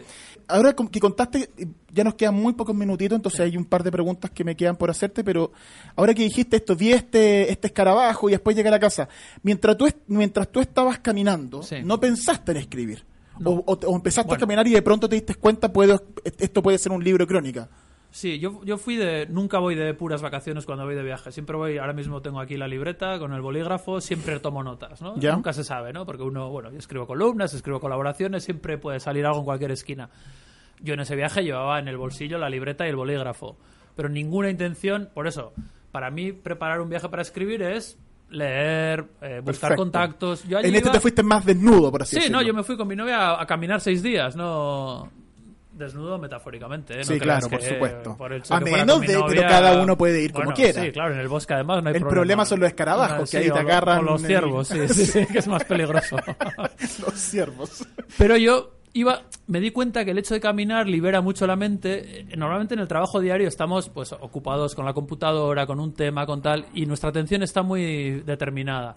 Ahora que contaste, ya nos quedan muy pocos minutitos, entonces hay un par de preguntas que me quedan por hacerte, pero ahora que dijiste esto, vi este, este escarabajo y después llegué a la casa, mientras tú, mientras tú estabas caminando, Sí. no pensaste en escribir. No. O, o- o empezaste Bueno. a caminar y de pronto te diste cuenta, puedo, esto puede ser un libro crónica. Sí, yo, yo fui de. Nunca voy de puras vacaciones cuando voy de viaje. Siempre voy. Ahora mismo tengo aquí la libreta con el bolígrafo. Siempre tomo notas, ¿no? Ya. Nunca se sabe, ¿no? Porque uno, bueno, yo escribo columnas, escribo colaboraciones. Siempre puede salir algo en cualquier esquina. Yo en ese viaje llevaba en el bolsillo la libreta y el bolígrafo. Pero ninguna intención. Por eso, para mí, preparar un viaje para escribir es leer, eh, buscar Perfecto. contactos. Yo allí En este iba- te fuiste más desnudo, por así Sí, decirlo. no, yo me fui con mi novia a, a caminar seis días, no desnudo metafóricamente. ¿eh? No Sí, claro, por supuesto. por A menos de- pero novia- cada uno puede ir como quiera. Sí, claro, en el bosque además no hay El problema. problema son los escarabajos, que ahí te agarran O los el- ciervos, sí, sí, sí, que es más peligroso. Los ciervos. Pero yo iba, me di cuenta que el hecho de caminar libera mucho la mente. Normalmente en el trabajo diario estamos pues ocupados con la computadora, con un tema, con tal, y nuestra atención está muy determinada.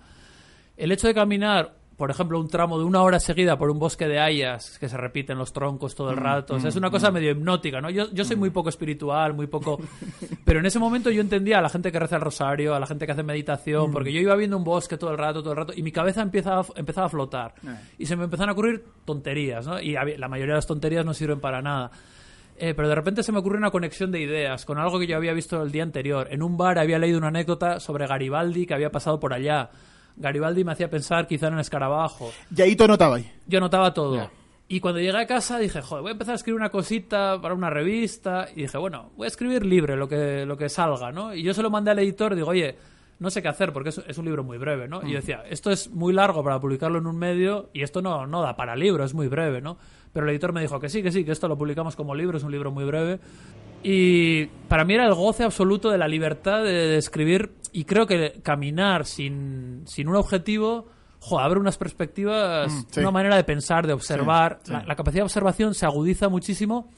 El hecho de caminar, por ejemplo, un tramo de una hora seguida por un bosque de hayas que se repiten los troncos todo el rato, o sea, es una cosa medio hipnótica, ¿no? Yo, yo soy muy poco espiritual, muy poco... Pero en ese momento yo entendía a la gente que reza el rosario, a la gente que hace meditación, porque yo iba viendo un bosque todo el rato, todo el rato, y mi cabeza empezaba, a- empezaba a flotar. Y se me empezaron a ocurrir tonterías, ¿no? Y la mayoría de las tonterías no sirven para nada. Eh, pero de repente se me ocurrió una conexión de ideas con algo que yo había visto el día anterior. En un bar había leído una anécdota sobre Garibaldi que había pasado por allá. Garibaldi me hacía pensar quizá en un escarabajo. Y ahí tú anotabas. Yo notaba todo. Y cuando llegué a casa dije, joder, voy a empezar a escribir una cosita para una revista. Y dije, bueno, voy a escribir libre lo que, lo que salga, ¿no? Y yo se lo mandé al editor, digo, oye, no sé qué hacer porque es, es un libro muy breve, ¿no? Y yo decía, esto es muy largo para publicarlo en un medio y esto no, no da para libro, es muy breve, ¿no? Pero el editor me dijo que sí, que sí, que esto lo publicamos como libro, es un libro muy breve. Y para mí era el goce absoluto de la libertad de, de escribir y creo que caminar sin, sin un objetivo, jo, abre unas perspectivas, Mm, sí. una manera de pensar, de observar. La, la capacidad de observación se agudiza muchísimo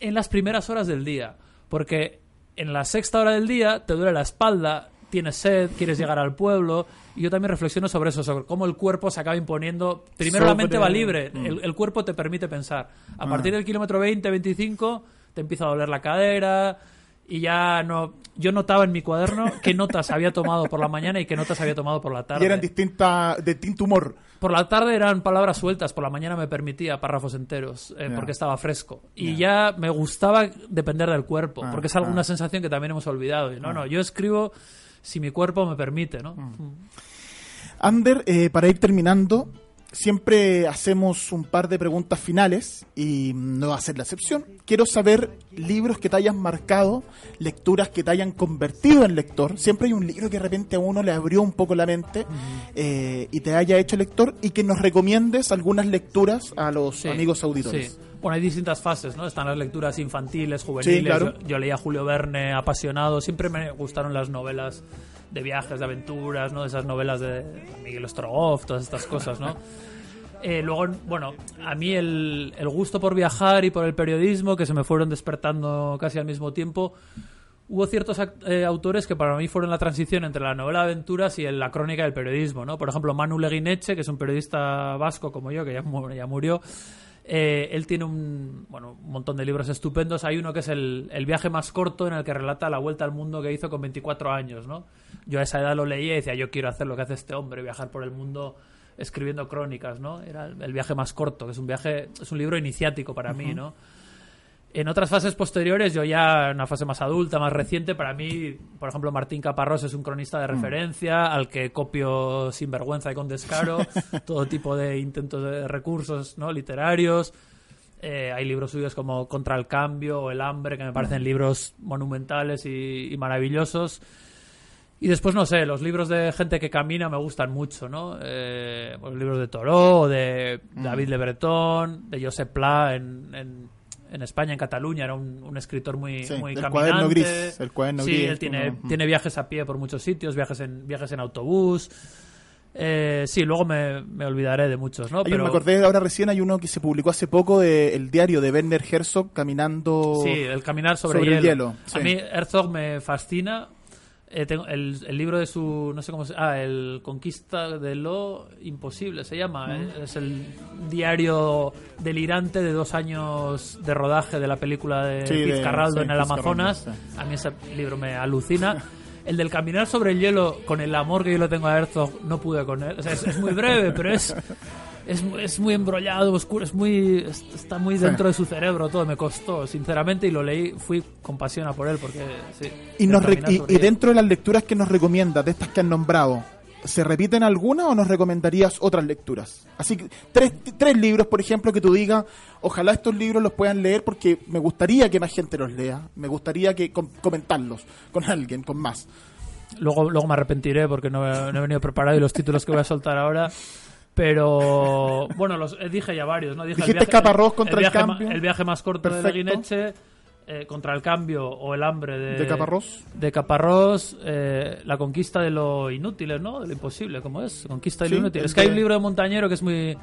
en las primeras horas del día, porque en la sexta hora del día te duele la espalda, tienes sed, quieres llegar al pueblo, y yo también reflexiono sobre eso, sobre cómo el cuerpo se acaba imponiendo. Primero la Sobre- mente va libre, el, Mm. el cuerpo te permite pensar. A Ah. partir del kilómetro 20, 25, te empieza a doler la cadera, y ya no... Yo notaba en mi cuaderno qué notas había tomado por la mañana y qué notas había tomado por la tarde. Y eran distintas, de distinto humor. Por la tarde eran palabras sueltas, por la mañana me permitía párrafos enteros, eh, porque estaba fresco. Y ya me gustaba depender del cuerpo, Ah, porque es alguna ah. sensación que también hemos olvidado. Y no, no, yo escribo si mi cuerpo me permite, ¿no? Mm. Ander, eh, para ir terminando, siempre hacemos un par de preguntas finales y no va a ser la excepción. Quiero saber libros que te hayan marcado, lecturas que te hayan convertido en lector. Siempre hay un libro que de repente a uno le abrió un poco la mente eh, y te haya hecho lector y que nos recomiendes algunas lecturas a los Sí, amigos auditores. sí. Bueno, hay distintas fases, ¿no? Están las lecturas infantiles, juveniles. Sí, claro. yo, yo leía Julio Verne apasionado. Siempre me gustaron las novelas de viajes, de aventuras, ¿no? Esas novelas de Miguel Strogoff, todas estas cosas, ¿no? Eh, luego, bueno, a mí el, el gusto por viajar y por el periodismo, que se me fueron despertando casi al mismo tiempo, hubo ciertos eh, autores que para mí fueron la transición entre la novela de aventuras y la crónica del periodismo, ¿no? Por ejemplo, Manu Leguineche, que es un periodista vasco como yo, que ya, ya murió. Eh, él tiene un, bueno, un montón de libros estupendos. Hay uno que es el, el viaje más corto en el que relata la vuelta al mundo que hizo con 24 años, ¿no? Yo a esa edad lo leía y decía, yo quiero hacer lo que hace este hombre, viajar por el mundo escribiendo crónicas, ¿no? Era el, el viaje más corto, que es un viaje, es un libro iniciático para mí, ¿no? En otras fases posteriores, yo ya en una fase más adulta, más reciente, para mí, por ejemplo, Martín Caparrós es un cronista de referencia al que copio sin vergüenza y con descaro todo tipo de intentos de recursos ¿no? literarios. Eh, hay libros suyos como Contra el Cambio o El Hambre, que me parecen libros monumentales y, y maravillosos. Y después, no sé, los libros de gente que camina me gustan mucho, ¿no? Eh, los libros de Thoreau, de David Le Breton, de Josep Pla en, en, en España, en Cataluña, era un, un escritor muy, Sí, muy el caminante. cuaderno gris, el cuaderno sí, gris, él tiene, uno- tiene viajes a pie por muchos sitios, viajes en, viajes en autobús. Eh, sí, luego me, me olvidaré de muchos, ¿no? Hay un- Pero me acordé ahora recién, hay uno que se publicó hace poco de el diario de Werner Herzog caminando Sí, el caminar sobre, sobre el hielo. hielo, sí. A mí Herzog me fascina. Eh, tengo el, el libro de su, no sé cómo se Ah, el Conquista de lo Imposible se llama. eh, Es el diario delirante de dos años de rodaje de la película de Sí, de- Fitzcarraldo sí, en el Amazonas. A mí ese libro me alucina. El del caminar sobre el hielo, con el amor que yo le tengo a Herzog, no pude con él. O sea, es, es muy breve, pero es es, es muy embrollado, oscuro, es muy es- está muy Sí. dentro de su cerebro todo, me costó, sinceramente, y lo leí, fui con pasión a por él, porque sí. Y, nos re- y, y dentro de las lecturas que nos recomiendas, de estas que han nombrado, ¿se repiten algunas o nos recomendarías otras lecturas? Así que tres, tres libros, por ejemplo, que tú digas, ojalá estos libros los puedan leer porque me gustaría que más gente los lea, me gustaría que com- comentarlos con alguien, con más. Luego, luego me arrepentiré porque no no he venido preparado y los títulos que voy a soltar ahora. Pero bueno, los eh, dije ya varios, ¿no? Dije el Dijiste Caparrós contra el viaje ma- cambio. el viaje más corto de. Leguineche, eh, contra el cambio o el hambre de, ¿De Caparrós? De Caparrós, eh, la conquista de lo inútil, ¿no? De lo imposible, ¿cómo es? Conquista de lo Sí, inútil. el Es que hay un libro de Montañero que es muy,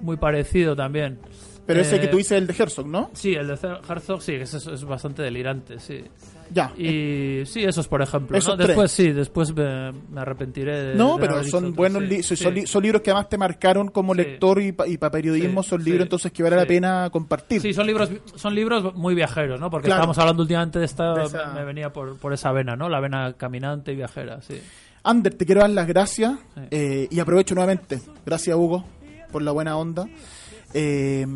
muy parecido también. Pero ese Eh, que tú dices, el de Herzog, ¿no? Sí, el de Herzog, sí, que ese es, es bastante delirante, sí. Ya. Y sí, esos por ejemplo. Esos ¿no? tres. Después sí, después me, me arrepentiré de. No, de pero haber son buenos sí, li- son, sí. son li- son libros que además te marcaron como Sí. lector y para periodismo, Sí, son sí, libros entonces que vale la pena compartir. Sí, son libros, son libros muy viajeros, ¿no? Porque Claro. estábamos hablando últimamente de esta. De esa- Me, venía por, por esa vena, ¿no? La vena caminante y viajera, sí. Ander, te quiero dar las gracias Sí. eh, y aprovecho nuevamente. Gracias, Hugo, por la buena onda. Eh,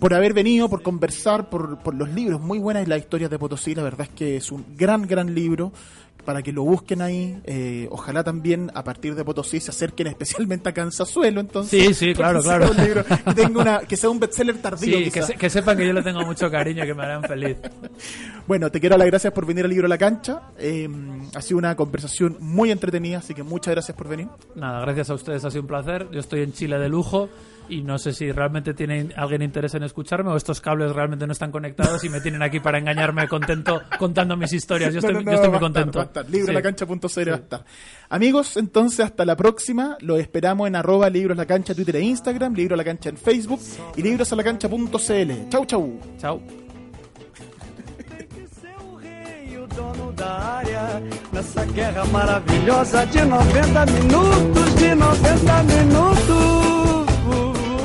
por haber venido, por conversar, por, por los libros muy buenas las historias de Potosí. La verdad es que es un gran, gran libro para que lo busquen ahí. Eh, ojalá también a partir de Potosí se acerquen especialmente a Cansazuelo. Entonces, Sí, sí, claro, claro. libro que, tenga una, que sea un bestseller tardío. Sí, que, se- que sepan que yo le tengo mucho cariño que me harán feliz. Bueno, te quiero las gracias por venir al libro la cancha. Eh, ha sido una conversación muy entretenida, así que muchas gracias por venir. Nada, gracias a ustedes, ha sido un placer. Yo estoy en Chile de lujo y no sé si realmente tiene alguien interés en escucharme o estos cables realmente no están conectados y me tienen aquí para engañarme contento contando mis historias. Yo estoy, no, no, yo estoy va muy contento. Librolacancha.cl Sí. estar. Amigos, entonces hasta la próxima. Los esperamos en arroba libros la cancha, Twitter e Instagram, libro la cancha en Facebook y librosalacancha.cl. Chau, chau. Dono da área, nessa guerra maravilhosa de 90 minutos, de 90 minutos.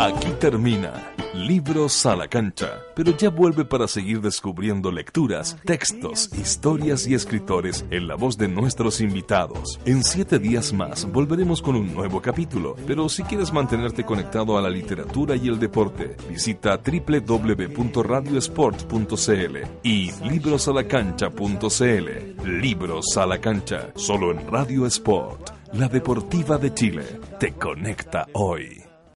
Aquí termina Libros a la cancha, pero ya vuelve para seguir descubriendo lecturas, textos, historias y escritores en la voz de nuestros invitados. En siete días más volveremos con un nuevo capítulo, pero si quieres mantenerte conectado a la literatura y el deporte, visita www.radiosport.cl y librosalacancha.cl. Libros a la cancha, solo en Radio Sport, la deportiva de Chile. Te conecta hoy.